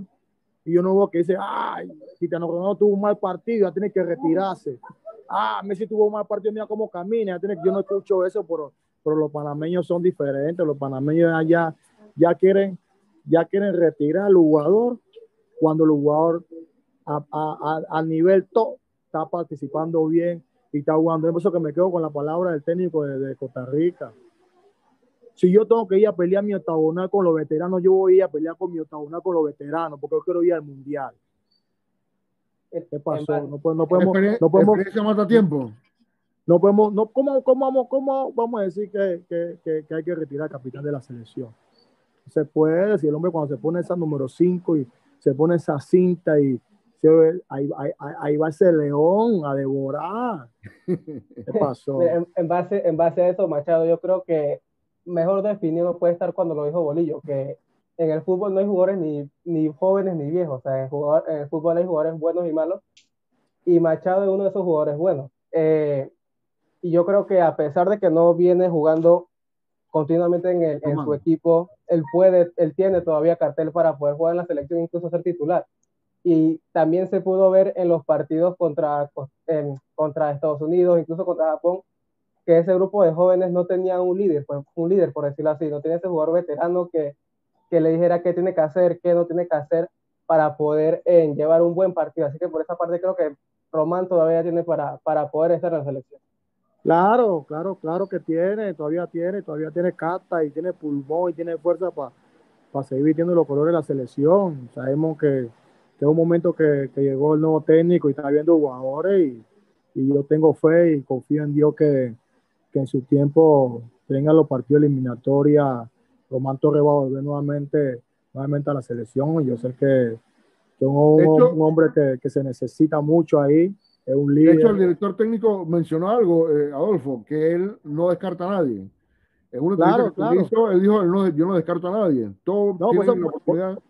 Y yo no veo que dice, ay, Cristiano Ronaldo tuvo un mal partido, ya tiene que retirarse. Ah, Messi tuvo un mal partido, mira cómo camina, ya tiene- yo no escucho eso, pero, pero los panameños son diferentes, los panameños ya, ya quieren, ya quieren retirar al jugador cuando el jugador a, a, a, a nivel top está participando bien y está jugando. Es por eso que me quedo con la palabra del técnico de, de Costa Rica. Si yo tengo que ir a pelear mi octagonal con los veteranos, yo voy a ir a pelear con mi octagonal con los veteranos, porque yo quiero ir al mundial. ¿Qué pasó? No, podemos, no podemos, no podemos, mata tiempo. no podemos, no, ¿cómo, cómo, vamos, ¿cómo vamos a decir que, que, que, que hay que retirar al capitán de la selección? Se puede, si el hombre cuando se pone esa número 5 y se pone esa cinta y ahí, ahí, ahí- va ese león a devorar. ¿Qué pasó? En, en base, en base a eso, Machado, yo creo que mejor definido puede estar cuando lo dijo Bolillo, que en el fútbol no hay jugadores ni, ni jóvenes ni viejos, o sea, en, jugador- en el fútbol hay jugadores buenos y malos, y Machado es uno de esos jugadores buenos. Eh, y yo creo que a pesar de que no viene jugando continuamente en, el- en su equipo, él puede, él tiene todavía cartel para poder jugar en la selección, incluso ser titular. Y también se pudo ver en los partidos contra, en- contra Estados Unidos, incluso contra Japón, que ese grupo de jóvenes no tenía un líder, pues, un líder por decirlo así, no tenía ese jugador veterano que, que le dijera qué tiene que hacer, qué no tiene que hacer para poder eh, llevar un buen partido. Así que por esa parte creo que Román todavía tiene para, para poder estar en la selección. Claro, claro, claro que tiene, todavía tiene, todavía tiene cata y tiene pulmón y tiene fuerza para seguir vistiendo los colores de la selección. Sabemos que, que es un momento que, que llegó el nuevo técnico y está viendo jugadores y, y yo tengo fe y confío en Dios que, que en su tiempo tenga los partidos eliminatorios. Román Torres va a volver nuevamente, nuevamente a la selección y yo sé que, que un, De hecho- un hombre que, que se necesita mucho ahí, es un De líder. hecho, el director técnico mencionó algo, eh, Adolfo, que él no descarta a nadie. En una Claro, claro. hizo, él dijo, él no, yo no descarto a nadie. Todos No, tienen pues, la oportunidad. Por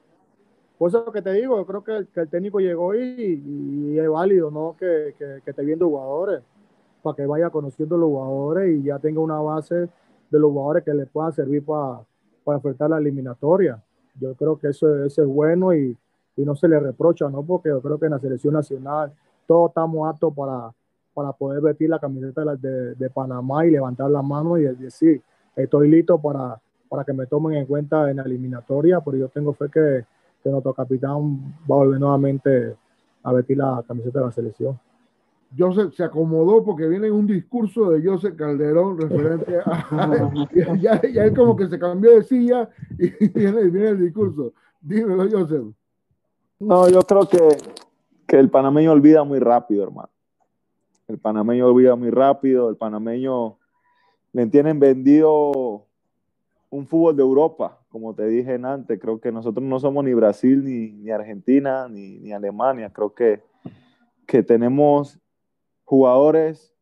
eso es lo que te digo, yo creo que el, técnico llegó y, es válido, ¿no? Que, esté viendo jugadores, para que vaya conociendo los jugadores y ya tenga una base de los jugadores que le puedan servir para, enfrentar la eliminatoria. Yo creo que eso, eso es bueno y, no se le reprocha, ¿no? Porque yo creo que en la selección nacional todos estamos aptos para, para poder vestir la camiseta de, de, de Panamá y levantar la mano y decir, estoy listo para, para que me tomen en cuenta en la eliminatoria, pero yo tengo fe que, que nuestro capitán va a volver nuevamente a vestir la camiseta de la selección. Joseph se acomodó porque viene un discurso de Joseph Calderón referente a... ya, ya él como que se cambió de silla y viene, viene el discurso. Dímelo, Joseph. No, yo creo que, que el panameño olvida muy rápido, hermano. El panameño olvida muy rápido, el panameño le tienen vendido un fútbol de Europa, como te dije antes, creo que nosotros no somos ni Brasil, ni, ni Argentina, ni, ni Alemania, creo que, que tenemos jugadores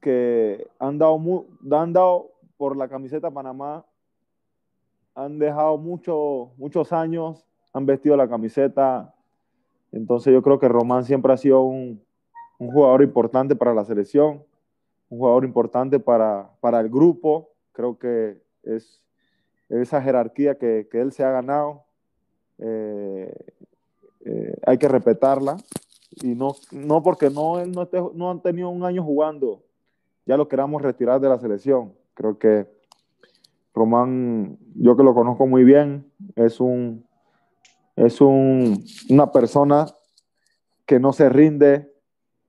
que han dado, han dado por la camiseta Panamá, han dejado mucho, muchos años, han vestido la camiseta, entonces yo creo que Román siempre ha sido un, un jugador importante para la selección, un jugador importante para, para el grupo, creo que es esa jerarquía que, él se ha ganado, eh, eh, hay que respetarla y no, no porque no, no, no han tenido un año jugando, ya lo queramos retirar de la selección. Creo que Román, yo que lo conozco muy bien, es un es un, una persona que no se rinde,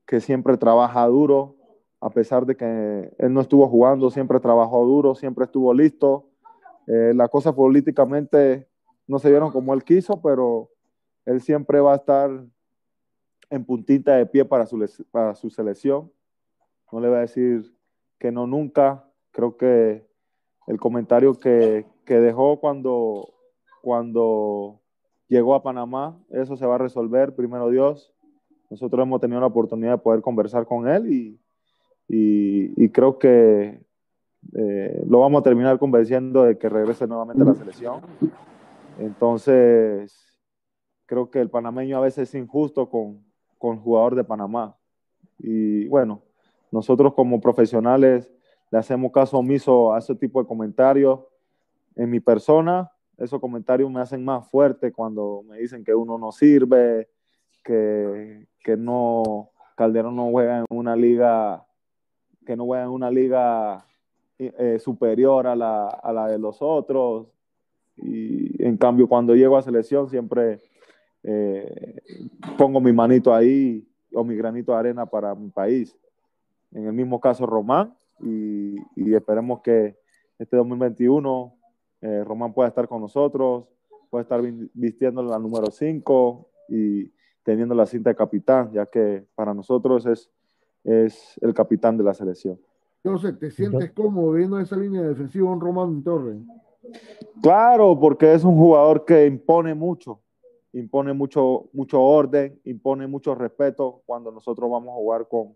que siempre trabaja duro, a pesar de que él no estuvo jugando, siempre trabajó duro, siempre estuvo listo. Eh, las cosas políticamente no se dieron como él quiso, pero él siempre va a estar en puntita de pie para su, para su selección. No le voy a decir que no nunca. Creo que el comentario que, que dejó cuando, cuando llegó a Panamá, eso se va a resolver, primero Dios. Nosotros hemos tenido la oportunidad de poder conversar con él y, y, creo que eh, lo vamos a terminar convenciendo de que regrese nuevamente a la selección. Entonces, creo que el panameño a veces es injusto con, con jugador de Panamá. Y bueno, nosotros como profesionales le hacemos caso omiso a ese tipo de comentarios. En mi persona, esos comentarios me hacen más fuerte cuando me dicen que uno no sirve, que, que no, Calderón no juega en una liga que no juega en una liga eh, superior a la, a la, de los otros. Y en cambio, cuando llego a selección, siempre eh, pongo mi manito ahí o mi granito de arena para mi país. En el mismo caso, Román, y, y esperemos que este 2021 eh, Román pueda estar con nosotros, pueda estar vistiendo la número 5 y teniendo la cinta de capitán, ya que para nosotros es es el capitán de la selección. Entonces, ¿te sientes cómodo viendo esa línea defensiva en Román Torres? Claro, porque es un jugador que impone mucho, impone mucho, mucho orden, impone mucho respeto cuando nosotros vamos a jugar con,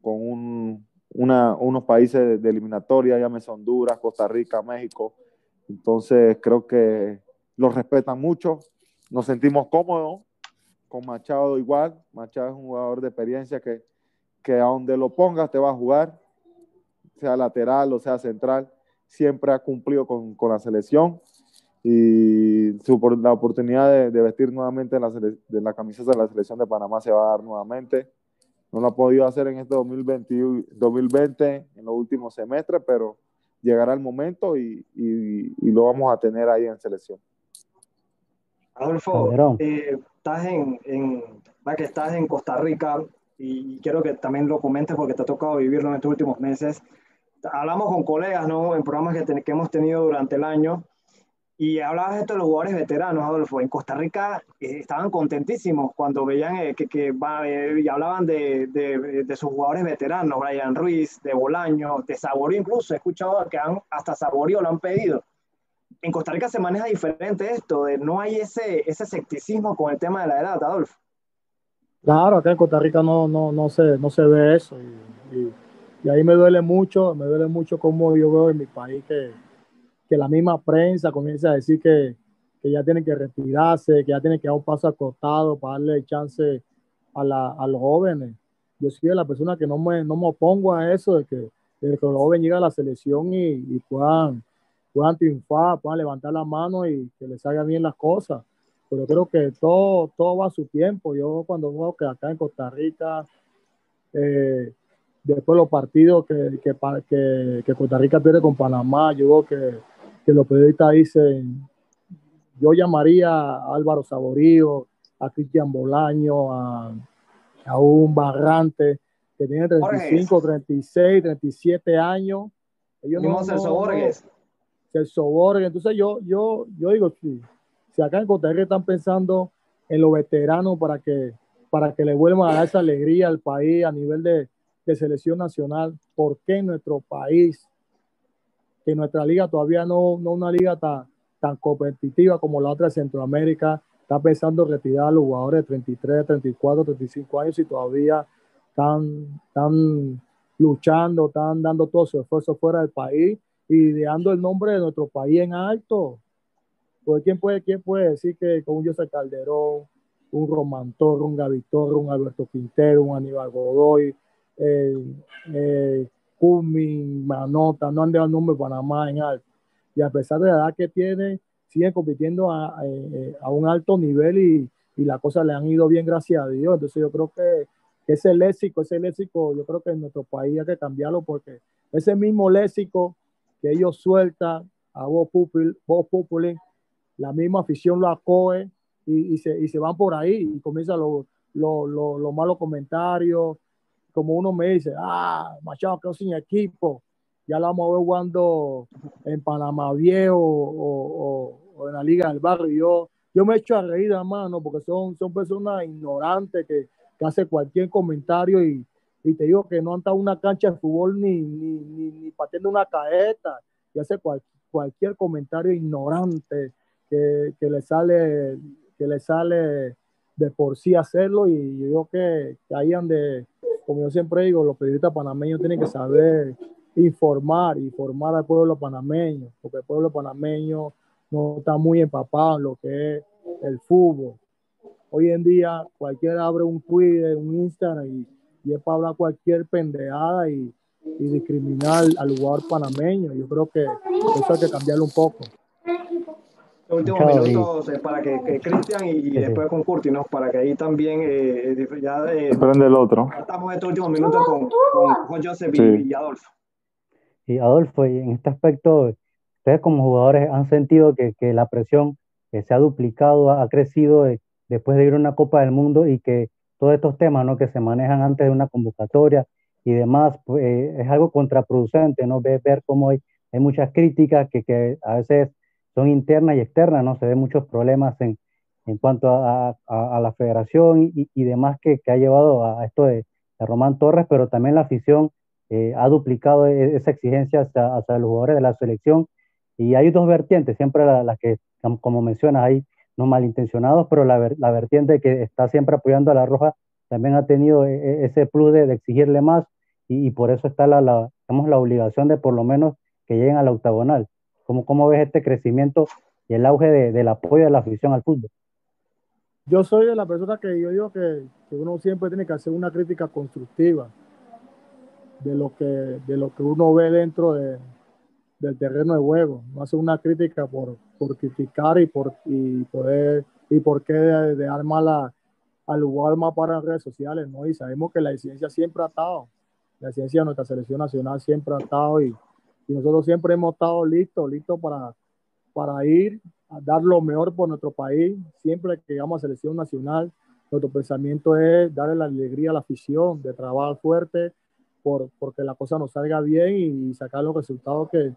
con un, una, unos países de, eliminatoria, llámese Honduras, Costa Rica, México. Entonces creo que los respetan mucho, nos sentimos cómodos con Machado igual. Machado es un jugador de experiencia que, que a donde lo pongas te va a jugar, sea lateral o sea central, siempre ha cumplido con, con la selección y su, la oportunidad de, de vestir nuevamente la, de la camiseta de la selección de Panamá se va a dar nuevamente. No lo ha podido hacer en este 2020, 2020 en los últimos semestres, pero llegará el momento y, y, y lo vamos a tener ahí en selección. Adolfo, eh, estás en, en, que estás en Costa Rica, y quiero que también lo comentes porque te ha tocado vivirlo en estos últimos meses. Hablamos con colegas, ¿no? En programas que, que hemos tenido durante el año y hablabas de los jugadores veteranos, Adolfo. En Costa Rica eh, estaban contentísimos cuando veían eh, que, que eh, y hablaban de, de, de, sus jugadores veteranos, Brian Ruiz, de Bolaño, de Saborío incluso. He escuchado que han, hasta Saborío lo han pedido. En Costa Rica se maneja diferente esto, de no hay ese, ese escepticismo con el tema de la edad, Adolfo. Claro, acá en Costa Rica no, no, no, se, no se ve eso. Y, y, ahí me duele mucho, me duele mucho como yo veo en mi país que, que la misma prensa comienza a decir que, que, ya tienen que retirarse, que ya tienen que dar un paso acostado para darle chance a, la, a los jóvenes. Yo soy de la persona que no me, no me opongo a eso, de que, de que los jóvenes lleguen a la selección y, y puedan, puedan triunfar, puedan levantar la mano y que les salgan bien las cosas pero creo que todo, todo va a su tiempo. Yo cuando veo que acá en Costa Rica, eh, después los partidos que, que, que, que, Costa Rica pierde con Panamá, yo veo que, que los periodistas dicen, yo llamaría a Álvaro Saborío, a Cristian Bolaño, a, a un Barrante que tiene 35, 36, 37 años. Ellos no, Celso Borges. Celso Borges. Entonces yo, yo, yo digo, sí, si acá en Costa Rica están pensando en los veteranos para que, para que le vuelvan a dar esa alegría al país a nivel de, de selección nacional, ¿por qué en nuestro país, que nuestra liga todavía no no una liga tan, tan competitiva como la otra de Centroamérica, está pensando en retirar a los jugadores de 33, 34, 35 años y todavía están, están luchando, están dando todo su esfuerzo fuera del país y dejando el nombre de nuestro país en alto. Porque ¿quién puede, quién puede decir que con un José Calderón, un Román Torres, un Gavitor, un Alberto Quintero, un Aníbal Godoy, eh, eh, Cumming, Manota, no han dado el nombre de Panamá en alto. Y a pesar de la edad que tiene, siguen compitiendo a, eh, a un alto nivel y, y las cosas le han ido bien, gracias a Dios. Entonces yo creo que ese léxico, ese léxico, yo creo que en nuestro país hay que cambiarlo porque ese mismo léxico que ellos sueltan a vos Populi, la misma afición lo acoge y, y, se, y se van por ahí y comienzan los lo, lo, malos comentarios. Como uno me dice, ah, Machado quedó sin equipo, ya lo vamos a ver jugando en Panamá Viejo o, en la Liga del Barrio. Yo, yo me echo a reír, hermano, porque son, son personas ignorantes que, que hacen cualquier comentario y, y te digo que no han estado una cancha de fútbol ni, ni, ni, ni pateando una caeta y hace cualquier comentario ignorante que, que, le sale que le sale de por sí hacerlo y yo digo que, que ahí donde, como yo siempre digo, los periodistas panameños tienen que saber informar, informar al pueblo panameño, porque el pueblo panameño no está muy empapado en lo que es el fútbol. Hoy en día cualquiera abre un Twitter, un Instagram y, y es para hablar cualquier pendejada y, y discriminar al lugar panameño. Yo creo que eso hay que cambiarlo un poco. Los últimos minutos eh, para que, que Cristian y, después con Curti, ¿no? Para que ahí también eh, eh ya eh, prende el otro. Estamos estos últimos minutos con, con, Joseph sí. y, y, Adolfo. Y Adolfo, y en este aspecto, ustedes como jugadores han sentido que, que la presión que se ha duplicado, ha, crecido después de ir a una Copa del Mundo y que todos estos temas ¿no? que se manejan antes de una convocatoria y demás, pues, eh, es algo contraproducente, ¿no? Ver, ver cómo hay, hay muchas críticas que, que a veces son internas y externas, ¿no? Se ven muchos problemas en, en cuanto a, la federación y, demás que, que, ha llevado a esto de, de, Román Torres, pero también la afición eh, ha duplicado e, esa exigencia hacia, los jugadores de la selección y hay dos vertientes, siempre las la que, como mencionas, hay no malintencionados, pero la, la, vertiente que está siempre apoyando a la Roja también ha tenido e, e, ese plus de, exigirle más y, por eso está la, la, la obligación de por lo menos que lleguen a la octagonal. ¿Cómo, cómo ves este crecimiento y el auge de, del apoyo de la afición al fútbol? Yo soy de la persona que yo digo que, que, uno siempre tiene que hacer una crítica constructiva de lo que, de lo que uno ve dentro de, del terreno de juego. No hacer una crítica por, por criticar y por, y poder, y por qué de, de dar mala, al lugar más para redes sociales, ¿no? Y sabemos que la ciencia siempre ha estado. La ciencia de nuestra selección nacional siempre ha estado y, y nosotros siempre hemos estado listos, listos para, para ir a dar lo mejor por nuestro país. Siempre que llegamos a selección nacional, nuestro pensamiento es darle la alegría a la afición, de trabajar fuerte por, porque la cosa nos salga bien y sacar los resultados que,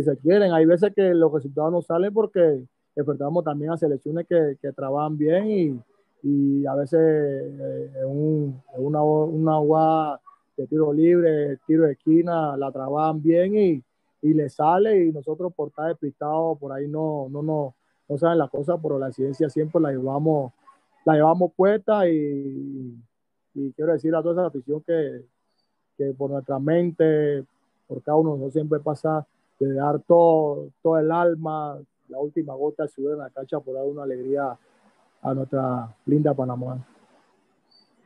se quieren. Hay veces que los resultados no salen porque enfrentamos también a selecciones que, trabajan bien y, a veces eh, un, una, una agua de tiro libre, tiro de esquina, la trabajan bien y, y le sale y nosotros por estar despistados por ahí no, no, no, no saben la cosa, pero la ciencia siempre la llevamos, la llevamos puesta y, quiero decir a toda esa afición que, que por nuestra mente, por cada uno, no siempre pasa de dar todo, todo el alma, la última gota de sudor en la cancha por dar una alegría a nuestra linda Panamá.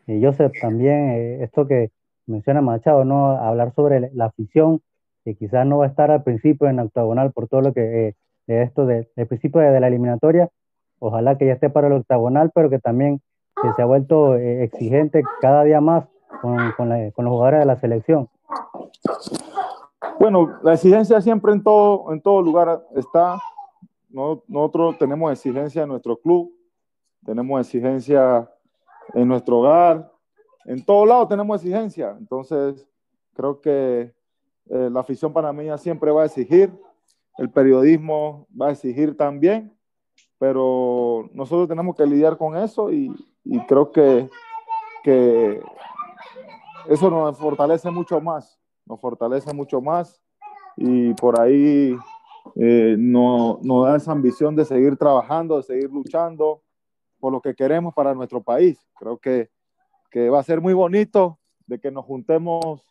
Y Joseph, también eh, esto que menciona Machado, ¿no? Hablar sobre la afición que quizás no va a estar al principio en octagonal por todo lo que eh, de esto de, principio de, de, la eliminatoria. Ojalá que ya esté para el octagonal, pero que también que se ha vuelto eh, exigente cada día más con, con, la, con, los jugadores de la selección. Bueno, la exigencia siempre en todo, en todo lugar está. No, nosotros tenemos exigencia en nuestro club, tenemos exigencia en nuestro hogar, en todos lados tenemos exigencia. Entonces, creo que eh, la afición panameña siempre va a exigir, el periodismo va a exigir también, pero nosotros tenemos que lidiar con eso y, creo que, que eso nos fortalece mucho más, nos fortalece mucho más y por ahí eh, nos no da esa ambición de seguir trabajando, de seguir luchando por lo que queremos para nuestro país. Creo que, que va a ser muy bonito de que nos juntemos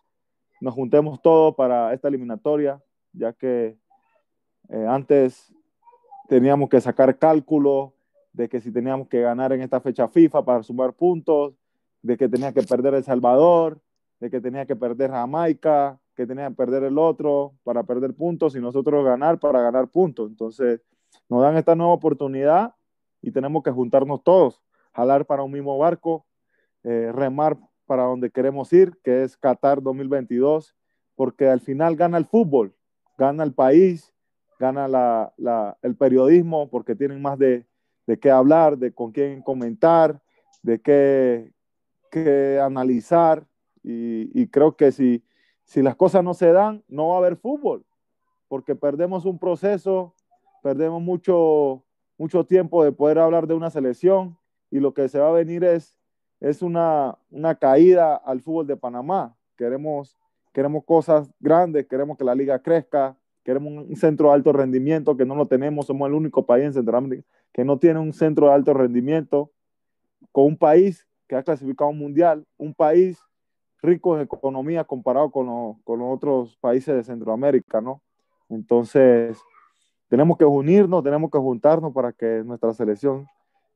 nos juntemos todos para esta eliminatoria, ya que eh, antes teníamos que sacar cálculo de que si teníamos que ganar en esta fecha FIFA para sumar puntos, de que tenía que perder El Salvador, de que tenía que perder Jamaica, que tenía que perder el otro para perder puntos y nosotros ganar para ganar puntos. Entonces, nos dan esta nueva oportunidad y tenemos que juntarnos todos. jalar para un mismo barco, eh, remar para donde queremos ir, que es Qatar 2022, porque al final gana el fútbol, gana el país, gana el periodismo, porque tienen más de, de, qué hablar, de con quién comentar, de qué, qué analizar, y, y, creo que si, si las cosas no se dan, no va a haber fútbol, porque perdemos un proceso, perdemos mucho, mucho tiempo de poder hablar de una selección, y lo que se va a venir es, es una, una caída al fútbol de Panamá. Queremos, queremos cosas grandes, queremos que la liga crezca, queremos un centro de alto rendimiento que no lo tenemos, somos el único país en Centroamérica que no tiene un centro de alto rendimiento, con un país que ha clasificado un mundial, un país rico en economía comparado con, lo, con los otros países de Centroamérica, ¿no? Entonces, tenemos que unirnos, tenemos que juntarnos para que nuestra selección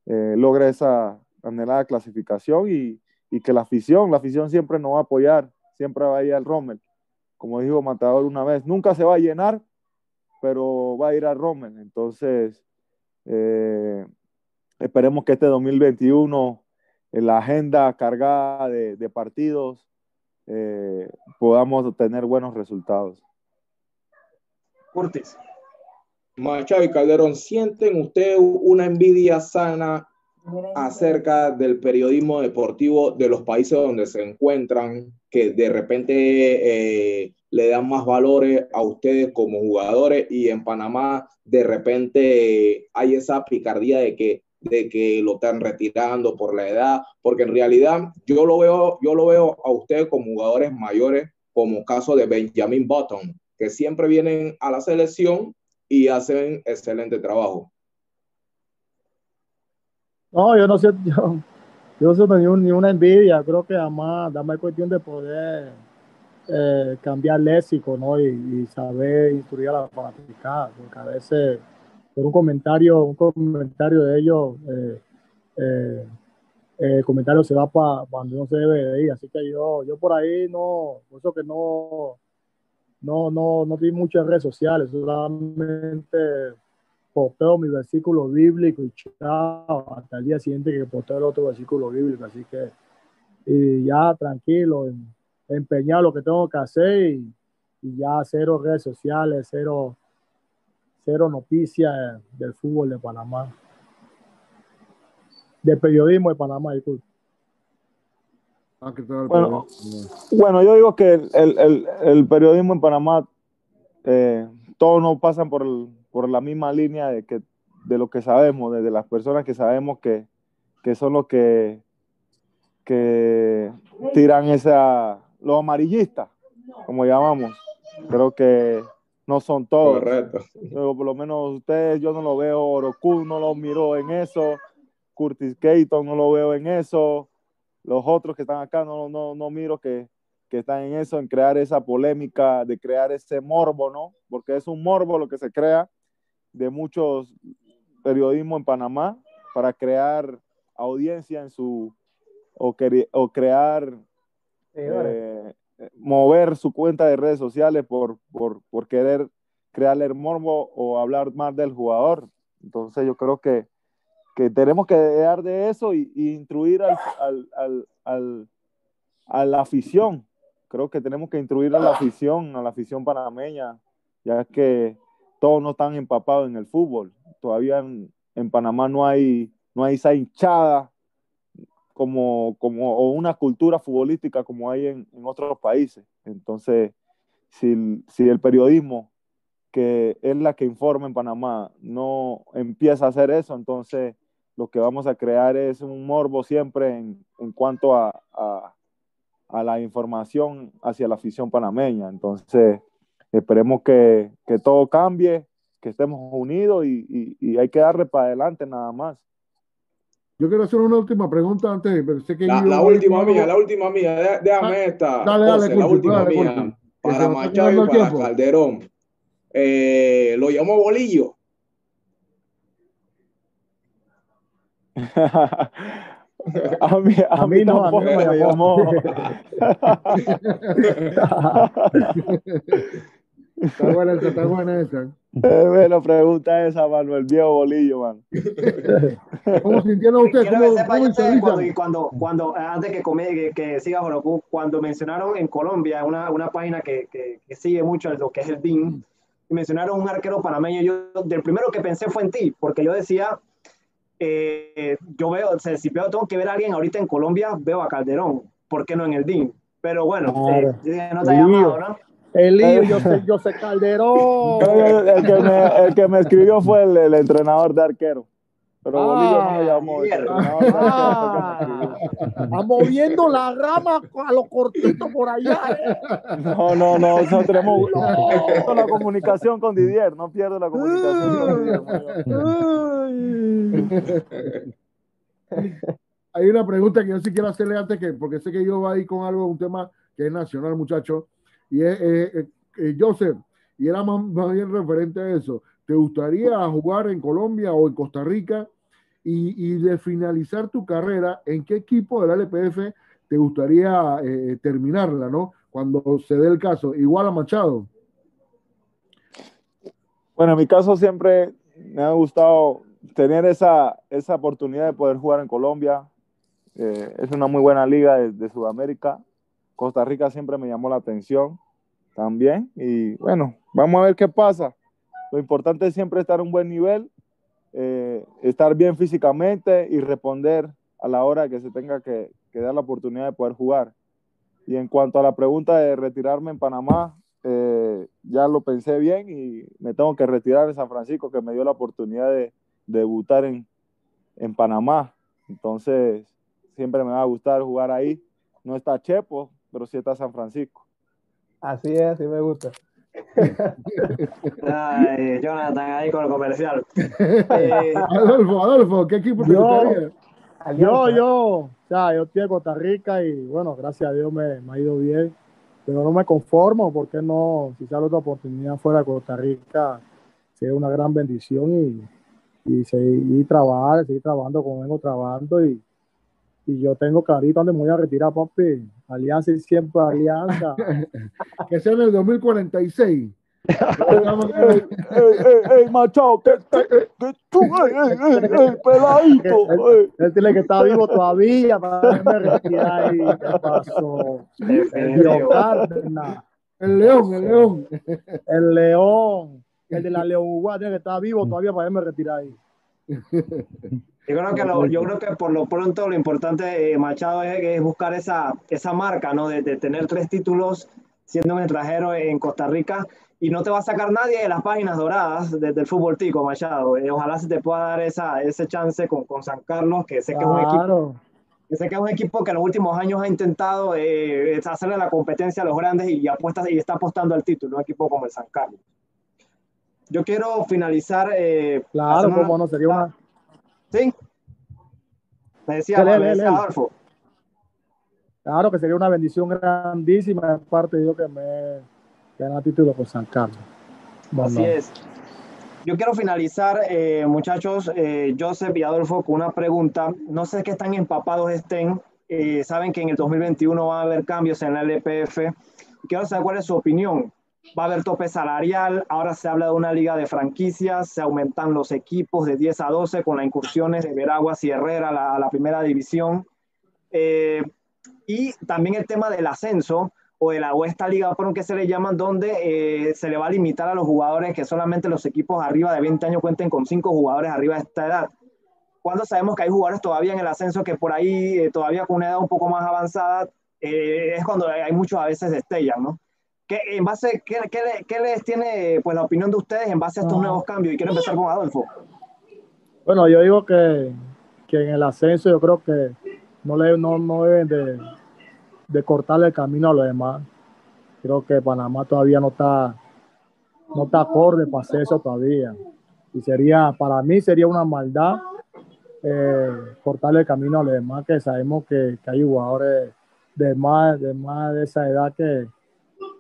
eh, logre esa anhelada clasificación y, y, que la afición, la afición siempre nos va a apoyar, siempre va a ir al Rommel. Como dijo Matador una vez, nunca se va a llenar, pero va a ir al Rommel. Entonces, eh, esperemos que este 2021, en la agenda cargada de, de partidos, eh, podamos tener buenos resultados. Curtis. Machado y Calderón, ¿sienten ustedes una envidia sana acerca del periodismo deportivo de los países donde se encuentran, que de repente eh, le dan más valores a ustedes como jugadores y en Panamá de repente hay esa picardía de que de que lo están retirando por la edad, porque en realidad yo lo veo, yo lo veo a ustedes como jugadores mayores, como caso de Benjamin Button, que siempre vienen a la selección y hacen excelente trabajo. No, yo no sé, yo, yo no sé ni, un, ni una envidia, creo que además, dame cuestión de poder eh, cambiar léxico, ¿no? Y, saber instruir a la fanaticada, porque a veces por un comentario, un comentario de ellos, eh, eh, el comentario se va para cuando no se debe de ir, así que yo, yo por ahí no, por eso que no, no, no, no tengo muchas redes sociales, solamente posteo mi versículo bíblico y chao, hasta el día siguiente que posteo el otro versículo bíblico, así que y ya tranquilo, en, empeñar lo que tengo que hacer y, y, ya cero redes sociales, cero, cero noticias del fútbol de Panamá, del periodismo de Panamá, disculpe. Ah, bueno, bueno, yo digo que el, el, el periodismo en Panamá, eh, todos no pasan por, el, por la misma línea de, que, de lo que sabemos, desde las personas que sabemos que, que son los que, que tiran esa, los amarillistas, como llamamos. Creo que no son todos. Correcto. Pero por lo menos ustedes, yo no lo veo, Oroku no lo miró en eso, Curtis Keaton no lo veo en eso, los otros que están acá no, no, no miro que, que están en eso, en crear esa polémica, de crear ese morbo, ¿no? Porque es un morbo lo que se crea de muchos periodismo en Panamá para crear audiencia en su, o, o crear, sí, eh, mover su cuenta de redes sociales por, por, por querer crearle el morbo o hablar más del jugador. Entonces yo creo que que tenemos que dejar de eso y, y instruir al, al, al, al, a la afición. Creo que tenemos que instruir a la afición, a la afición panameña, ya que todos no están empapados en el fútbol. Todavía en, Panamá no hay, no hay esa hinchada como, como, o una cultura futbolística como hay en, otros países. Entonces, si, si el periodismo, que es la que informa en Panamá, no empieza a hacer eso, entonces lo que vamos a crear es un morbo siempre en, en cuanto a, a, la información hacia la afición panameña. Entonces, esperemos que, que todo cambie, que estemos unidos y, y, y, hay que darle para adelante nada más. Yo quiero hacer una última pregunta antes. Sé que la, la última mía, la última mía, déjame esta. Dale, dale, José, la última dale, mía. Para Machado y para tiempo. Calderón. Eh, lo llamo Bolillo. A mí, a, a mí, mí no, a mí me llamó. está buena esa, está buena esa. Eh, bueno, pregunta esa, Manuel, viejo bolillo, man. ¿Cómo sintieron ustedes? Quiero que ¿Cómo, sepa ustedes cuando, cuando, cuando, antes que, come- que, que siga Joroku, cuando mencionaron en Colombia, una, una página que, que, que sigue mucho lo que es el DIN, y mencionaron un arquero panameño, yo del primero que pensé fue en ti, porque yo decía, eh, yo veo, o sea, si veo, tengo que ver a alguien ahorita en Colombia, veo a Calderón, ¿por qué no en el DIN? Pero bueno, Claro. eh, no te ha llamado, ¿no? El lío, yo sé, yo sé Calderón. El, el que me, el que me escribió fue el, el entrenador de arquero. Pero Bolillo no me Ah, llamó. Ah, está moviendo la rama a lo cortito por allá. ¿eh? No, no, no, nosotros tenemos tengo la comunicación con Didier, no pierdo la comunicación con Didier. Ay. Hay una pregunta que yo sí quiero hacerle antes que, porque sé que yo va ahí con algo, un tema que es nacional, muchacho, y eh, eh, Joseph, y era más, bien referente a eso. ¿Te gustaría jugar en Colombia o en Costa Rica? Y, y de finalizar tu carrera, ¿en qué equipo del LPF te gustaría eh, terminarla, no? Cuando se dé el caso, igual a Machado. Bueno, en mi caso siempre me ha gustado tener esa, esa oportunidad de poder jugar en Colombia. Eh, es una muy buena liga de Sudamérica. Costa Rica siempre me llamó la atención también. Y bueno, vamos a ver qué pasa. Lo importante es siempre estar a un buen nivel, eh, estar bien físicamente y responder a la hora que se tenga que, dar la oportunidad de poder jugar. Y en cuanto a la pregunta de retirarme en Panamá, eh, ya lo pensé bien y me tengo que retirar en San Francisco, que me dio la oportunidad de, de debutar en, en Panamá. Entonces, siempre me va a gustar jugar ahí. No está Chepo, pero sí está San Francisco. Así es, así me gusta. Ay, Jonathan, ahí con el comercial. Eh, Adolfo, Adolfo, ¿qué equipo te Yo- gustaría? Yo, yo, o sea, yo estoy en Costa Rica y bueno, gracias a Dios me, me ha ido bien, pero no me conformo, porque no? Si sale otra oportunidad fuera de Costa Rica, sería una gran bendición y, y seguir trabajar, seguir trabajando como vengo trabajando y, y yo tengo clarito dónde me voy a retirar, papi. Alianza y siempre alianza. Que sea en el 2046. ¡Ey, ey, ey, Machado! ¿Qué, qué, qué tú? ¡Ey, ey, ey, ey, peladito! Él tiene que estar vivo todavía para me retirar ahí. ¿Qué pasó? Cárdenas. El León, el León. El León, el de la León Uruguay, tiene que estar vivo todavía para irme retirar ahí. Yo creo que, lo- yo creo que por lo pronto lo importante, eh, Machado, es, es buscar esa, esa marca, ¿no? De, de tener tres títulos siendo un extranjero en Costa Rica y no te va a sacar nadie de las páginas doradas de- del fútbol tico, Machado. Eh, ojalá se te pueda dar esa, ese chance con, con San Carlos, que sé que es un equipo Claro. que sé que es un equipo que en los últimos años ha intentado eh, hacerle la competencia a los grandes y, apuesta, y está apostando al título, un equipo como el San Carlos. Yo quiero finalizar. eh, Claro, cómo no, sería una, Sí. Me decía, Dale, dale, dale. Adolfo. claro que sería una bendición grandísima de parte de Dios que me gana título por San Carlos. Así Bueno, es. Yo quiero finalizar, eh, muchachos, eh, Joseph y Adolfo, con una pregunta. No sé qué tan empapados estén. Eh, saben que en el 2021 va a haber cambios en la LPF. Quiero saber cuál es su opinión. Va a haber tope salarial. Ahora se habla de una liga de franquicias. Se aumentan los equipos de 10 a 12 con las incursiones de Veraguas y Herrera a la, a la primera división. Eh, y también el tema del ascenso o de la o esta liga pro que se le llaman, donde eh, se le va a limitar a los jugadores que solamente los equipos arriba de 20 años cuenten con 5 jugadores arriba de esta edad. Cuando sabemos que hay jugadores todavía en el ascenso que por ahí, eh, todavía con una edad un poco más avanzada, eh, es cuando hay muchos a veces destellan, ¿no? ¿Qué, en base, qué, qué qué les tiene pues, la opinión de ustedes en base a estos Ah. nuevos cambios? Y quiero empezar con Adolfo. Bueno, yo digo que, que en el ascenso yo creo que no, le, no, no deben de, de cortarle el camino a los demás. Creo que Panamá todavía no está, no está acorde para hacer eso todavía. Y sería, para mí sería una maldad eh, cortarle el camino a los demás, que sabemos que, que hay jugadores de más, de más de esa edad que,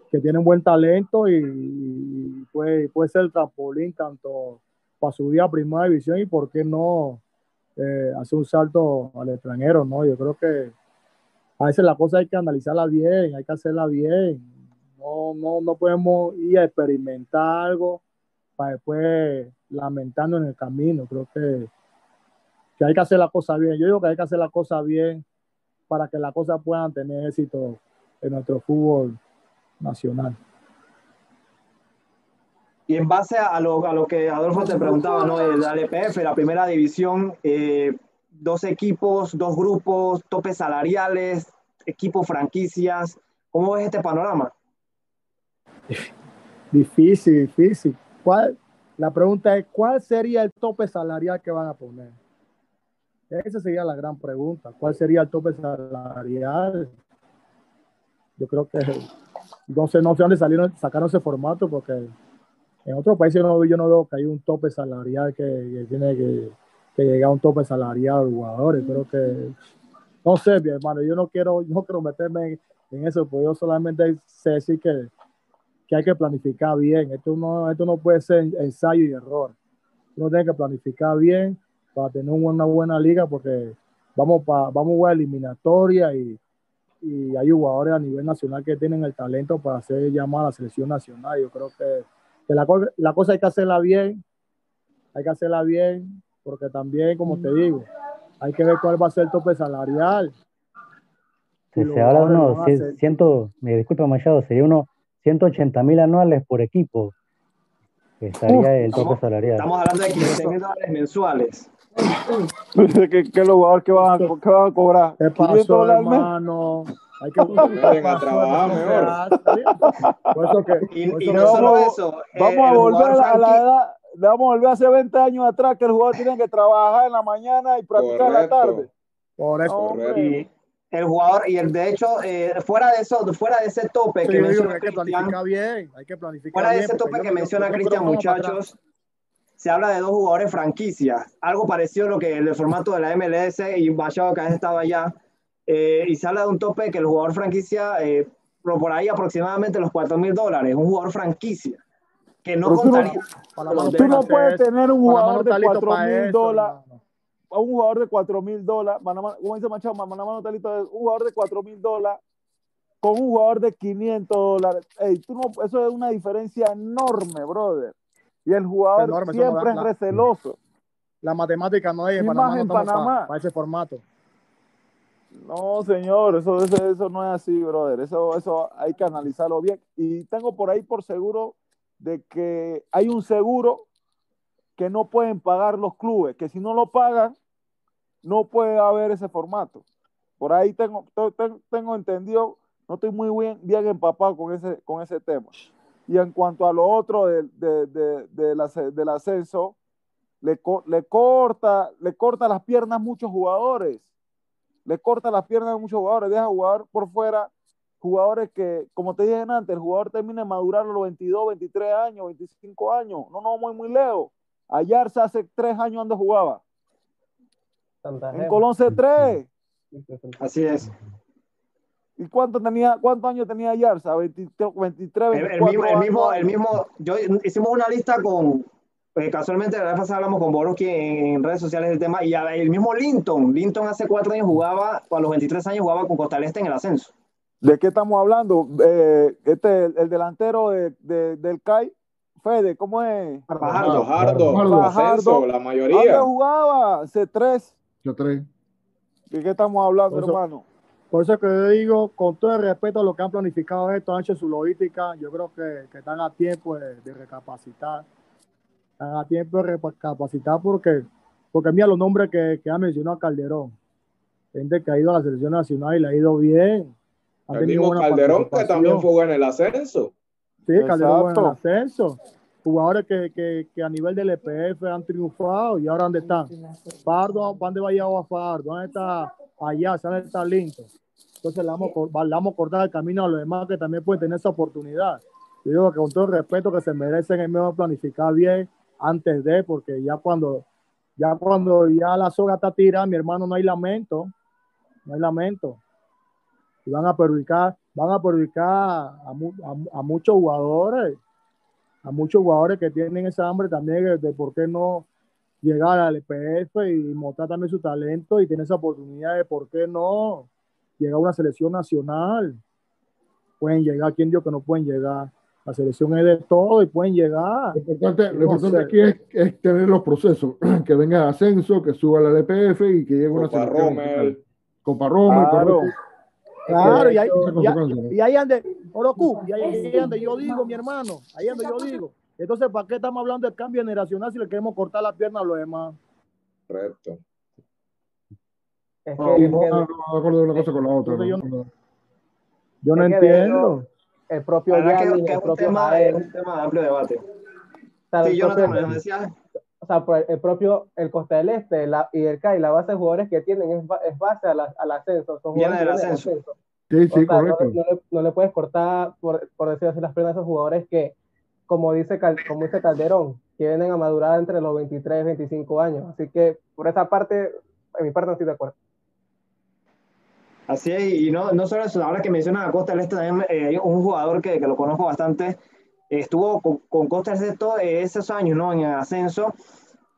que tienen buen talento y, puede, puede ser el trampolín tanto para subir a primera división y por qué no eh, hacer un salto al extranjero, ¿no? Yo creo que a veces la cosa hay que analizarla bien, hay que hacerla bien. No, no, no podemos ir a experimentar algo para después lamentando en el camino. Creo que, que hay que hacer la cosa bien. Yo digo que hay que hacer la cosa bien para que las cosas puedan tener éxito en nuestro fútbol nacional. Y en base a lo, a lo que Adolfo te preguntaba, ¿no? El LPF, la primera división, eh, dos equipos, dos grupos, topes salariales, equipos franquicias. ¿Cómo ves este panorama? Difícil, difícil. ¿Cuál? La pregunta es, ¿cuál sería el tope salarial que van a poner? Esa sería la gran pregunta. ¿Cuál sería el tope salarial? Yo creo que no sé, no sé dónde salieron, sacaron ese formato porque en otros países yo no veo que hay un tope salarial que, tiene que, llegar a un tope salarial a los jugadores. Creo que, no sé, mi hermano, yo no quiero, no quiero meterme en, eso, porque yo solamente sé decir que, que hay que planificar bien. Esto no, esto no puede ser ensayo y error. Uno tiene que planificar bien para tener una buena liga porque vamos, para vamos a eliminatoria y, y hay jugadores a nivel nacional que tienen el talento para hacer llamar a la selección nacional. Yo creo que, que la, la, cosa hay que hacerla bien, hay que hacerla bien, porque también, como te digo, hay que ver cuál va a ser el tope salarial. Si se habla de unos, ciento, me disculpa Machado, sería unos 180 mil anuales por equipo. Estaría el tope salarial. Estamos hablando de 15 mil dólares mensuales. ¿Qué, qué los jugadores que van, a, que van a cobrar? ¿Qué pasó, hermano? Hay que a trabajar mejor. y, no solo eso. Vamos a volver a la edad. Vamos a volver hace 20 años atrás que el jugador tiene que trabajar en la mañana y practicar en la tarde. Por eso. Y el jugador, y el de hecho, eh, fuera de eso, fuera de ese tope sí, que menciona hay que planificar bien, hay que planificar fuera bien, de ese tope que menciona Cristian, muchachos, se habla de dos jugadores franquicias, algo parecido a lo que el formato de la MLS y Machado que ha estado allá, eh, y se habla de un tope que el jugador franquicia, eh, por ahí aproximadamente los 4 mil dólares, un jugador franquicia, que no Pero contaría. Tú no, tú no puedes tener un jugador de 4 mil dólares, a un jugador de 4 mil dólares, como dice Machado, Manamano Talito, un jugador de 4 mil dólares con un jugador de 500 dólares. Ey, tú no, eso es una diferencia enorme, brother. Y el jugador Enorme, siempre no- es la- receloso. La matemática no es en Panamá, no en estamos Panamá. para, ese formato. No, señor, eso, eso, eso no es así, brother. Eso, eso hay que analizarlo bien. Y tengo por ahí por seguro de que hay un seguro que no pueden pagar los clubes, que si no lo pagan, no puede haber ese formato. Por ahí tengo, te- te- tengo entendido, no estoy muy bien, bien empapado con ese, con ese tema. Y en cuanto a lo otro del, de, de- del ace- del ascenso, le, le corta, le corta las piernas a muchos jugadores. Le corta las piernas a muchos jugadores, deja jugar por fuera jugadores que, como te dije antes, el jugador termina de madurar a los 22, 23 años, 25 años. No, no, muy, muy lejos. Ayarza hace tres años donde jugaba. Santa En. Colón C3. Así es. ¿Y cuánto tenía, cuántos años tenía Ayarza? 23, 23 El, el 24 mismo, el mismo, el mismo, yo hicimos una lista con, eh, casualmente la vez pasada hablamos con Boroski en, en redes sociales del tema, y a- el mismo Linton, Linton hace cuatro años jugaba, a los 23 años jugaba con Costa Este en el ascenso. ¿De qué estamos hablando? Eh, este, el, el delantero de, de- del CAI, Fede, ¿cómo es? Fajardo. Fajardo, Fajardo. la ¿Dónde mayoría. jugaba? C3. Yo tres. ¿De qué estamos hablando, Eso- hermano? Por eso que yo digo, con todo el respeto a lo que han planificado esto, han hecho su logística, yo creo que, que están a tiempo de, de recapacitar. Están a tiempo de recapacitar porque, porque mira los nombres que, que ha mencionado Calderón. Gente que ha ido a la selección nacional y le ha ido bien. El mismo Calderón que también fue en el ascenso. Sí, Calderón fue en el ascenso. Jugadores que, que, que a nivel del EPF han triunfado y ahora ¿dónde están? Pardo, ¿para dónde va a Fardo? ¿Dónde está allá? ¿Dónde está Linton? Entonces le vamos, le vamos a cortar el camino a los demás que también pueden tener esa oportunidad. Yo digo que con todo el respeto que se merecen es mejor planificar bien antes de, porque ya cuando ya cuando ya la soga está tirada, mi hermano, no hay lamento, no hay lamento. Y van a perjudicar, van a perjudicar a, a- a muchos jugadores, a muchos jugadores que tienen esa hambre también de, de por qué no llegar al EPF y mostrar también su talento y tener esa oportunidad de por qué no llegar a una selección nacional. Pueden llegar, ¿quién dijo que no pueden llegar? La selección es de todo y pueden llegar. Lo importante, lo importante aquí es, es, tener los procesos, que venga ascenso, que suba la LPF y que llegue una Copa selección. Rommel. Copa Rommel, Claro. Claro, y ahí, y ahí- consecuencia, ¿no? y ahí ande, Orocu, y ahí ande yo digo, mi hermano, ahí ande yo digo. Entonces, ¿para qué estamos hablando de cambio generacional si le queremos cortar la pierna a los demás? Correcto. Es No, es no, que no, no acuerdo de una cosa con la otra. Yo ¿no? Yo no entiendo. el propio que, el es un propio tema, es un tema de amplio debate. Sí, Jonathan, propio- me decía. O sea, por el propio el Costa del Este la, y el CAI, la base de jugadores que tienen es, es base a la- al ascenso. Son Viene del vienen ascenso. Sí, O sí, sea, no, correcto. le- no le, no le puedes cortar, por, por decirlo así, las piernas a esos jugadores que, como dice, Cal- como dice Calderón, que vienen a madurar entre los 23 y 25 años. Así que por esa parte, en mi parte no estoy de acuerdo. Así es, y no, no solo eso, ahora que mencionas a Costa del Este, también eh, hay un jugador que, que lo conozco bastante, estuvo con, con Costa Este todos esos años, ¿no? En ascenso,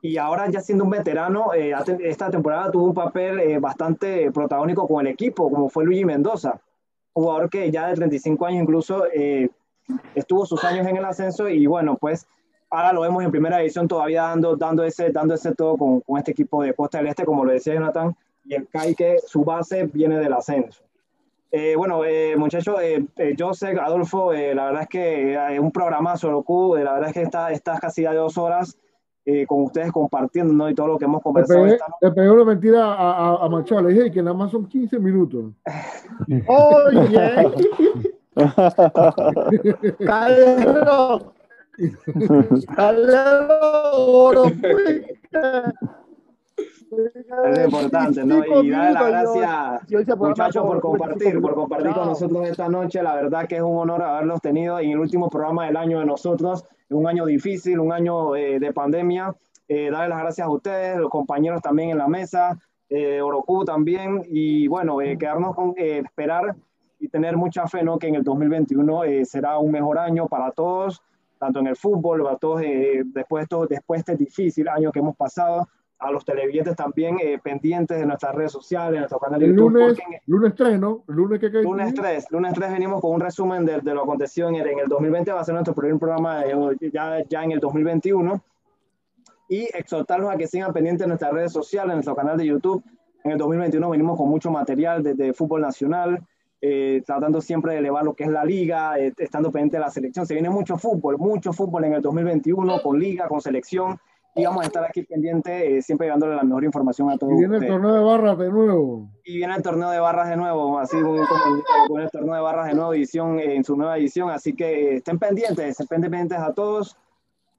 y ahora ya siendo un veterano, eh, esta temporada tuvo un papel eh, bastante protagónico con el equipo, como fue Luigi Mendoza, jugador que ya de 35 años incluso eh, estuvo sus años en el ascenso, y bueno, pues ahora lo vemos en primera división todavía dando, dando, ese, dando ese todo con, con este equipo de Costa del Este, como lo decía Jonathan, y el CAI que su base viene del ascenso. Eh, bueno, eh, muchachos, eh, eh, Joseph, Adolfo, eh, la verdad es que es un programazo, Locu, eh, la verdad es que está, estás casi ya de dos horas eh, con ustedes compartiendo ¿no? y todo lo que hemos Le conversado pegué, esta noche. le pegué una mentira a, a, a Machado. Le dije que nada más son 15 minutos. Oye, Calero, Calero, Orocu. Es importante, ¿no? Y darle las gracias, muchachos, por con- compartir, por compartir con nosotros esta noche. La verdad que es un honor haberlos tenido en el último programa del año de nosotros, un año difícil, un año eh, de pandemia. Eh, darle las gracias a ustedes, los compañeros también en la mesa, eh, Oroku también, y bueno, eh, quedarnos con eh, esperar y tener mucha fe, ¿no? Que en el 2021 eh, será un mejor año para todos, tanto en el fútbol, para todos, eh, después, de todo, después de este difícil año que hemos pasado, a los televidentes también eh, pendientes de nuestras redes sociales, de nuestro canal de YouTube, lunes, porque lunes 3, ¿no? Lunes que cae. Lunes 3, lunes 3 venimos con un resumen de, de lo acontecido en el, en el 2020, va a ser nuestro primer programa de- ya, ya en el 2021 y exhortarlos a que sigan pendientes de nuestras redes sociales, en nuestro canal de YouTube. En el 2021 venimos con mucho material desde fútbol nacional, eh, tratando siempre de elevar lo que es la liga, eh, estando pendiente de la selección. Se viene mucho fútbol, mucho fútbol en el 2021 con liga, con selección y vamos a estar aquí pendientes, eh, siempre dándole la mejor información a todos Y viene el ustedes torneo de barras de nuevo. y viene el torneo de barras de nuevo, así como como- con el torneo de barras de nueva edición, eh, en su nueva edición, así que eh, estén pendientes, estén pendientes a todos,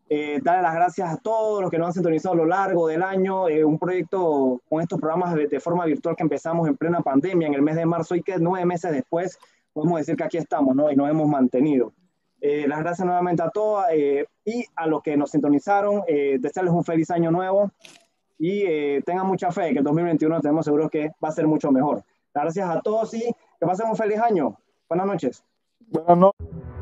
eh, darle las gracias a todos los que nos han sintonizado a lo largo del año, eh, un proyecto con estos programas de, de forma virtual que empezamos en plena pandemia en el mes de marzo y que nueve meses después podemos decir que aquí estamos, ¿no? Y nos hemos mantenido. Eh, las gracias nuevamente a todos eh, y a los que nos sintonizaron, eh, desearles un feliz año nuevo y eh, tengan mucha fe que el 2021 tenemos seguros que va a ser mucho mejor. Gracias a todos y que pasen un feliz año. Buenas noches. Buenas noches.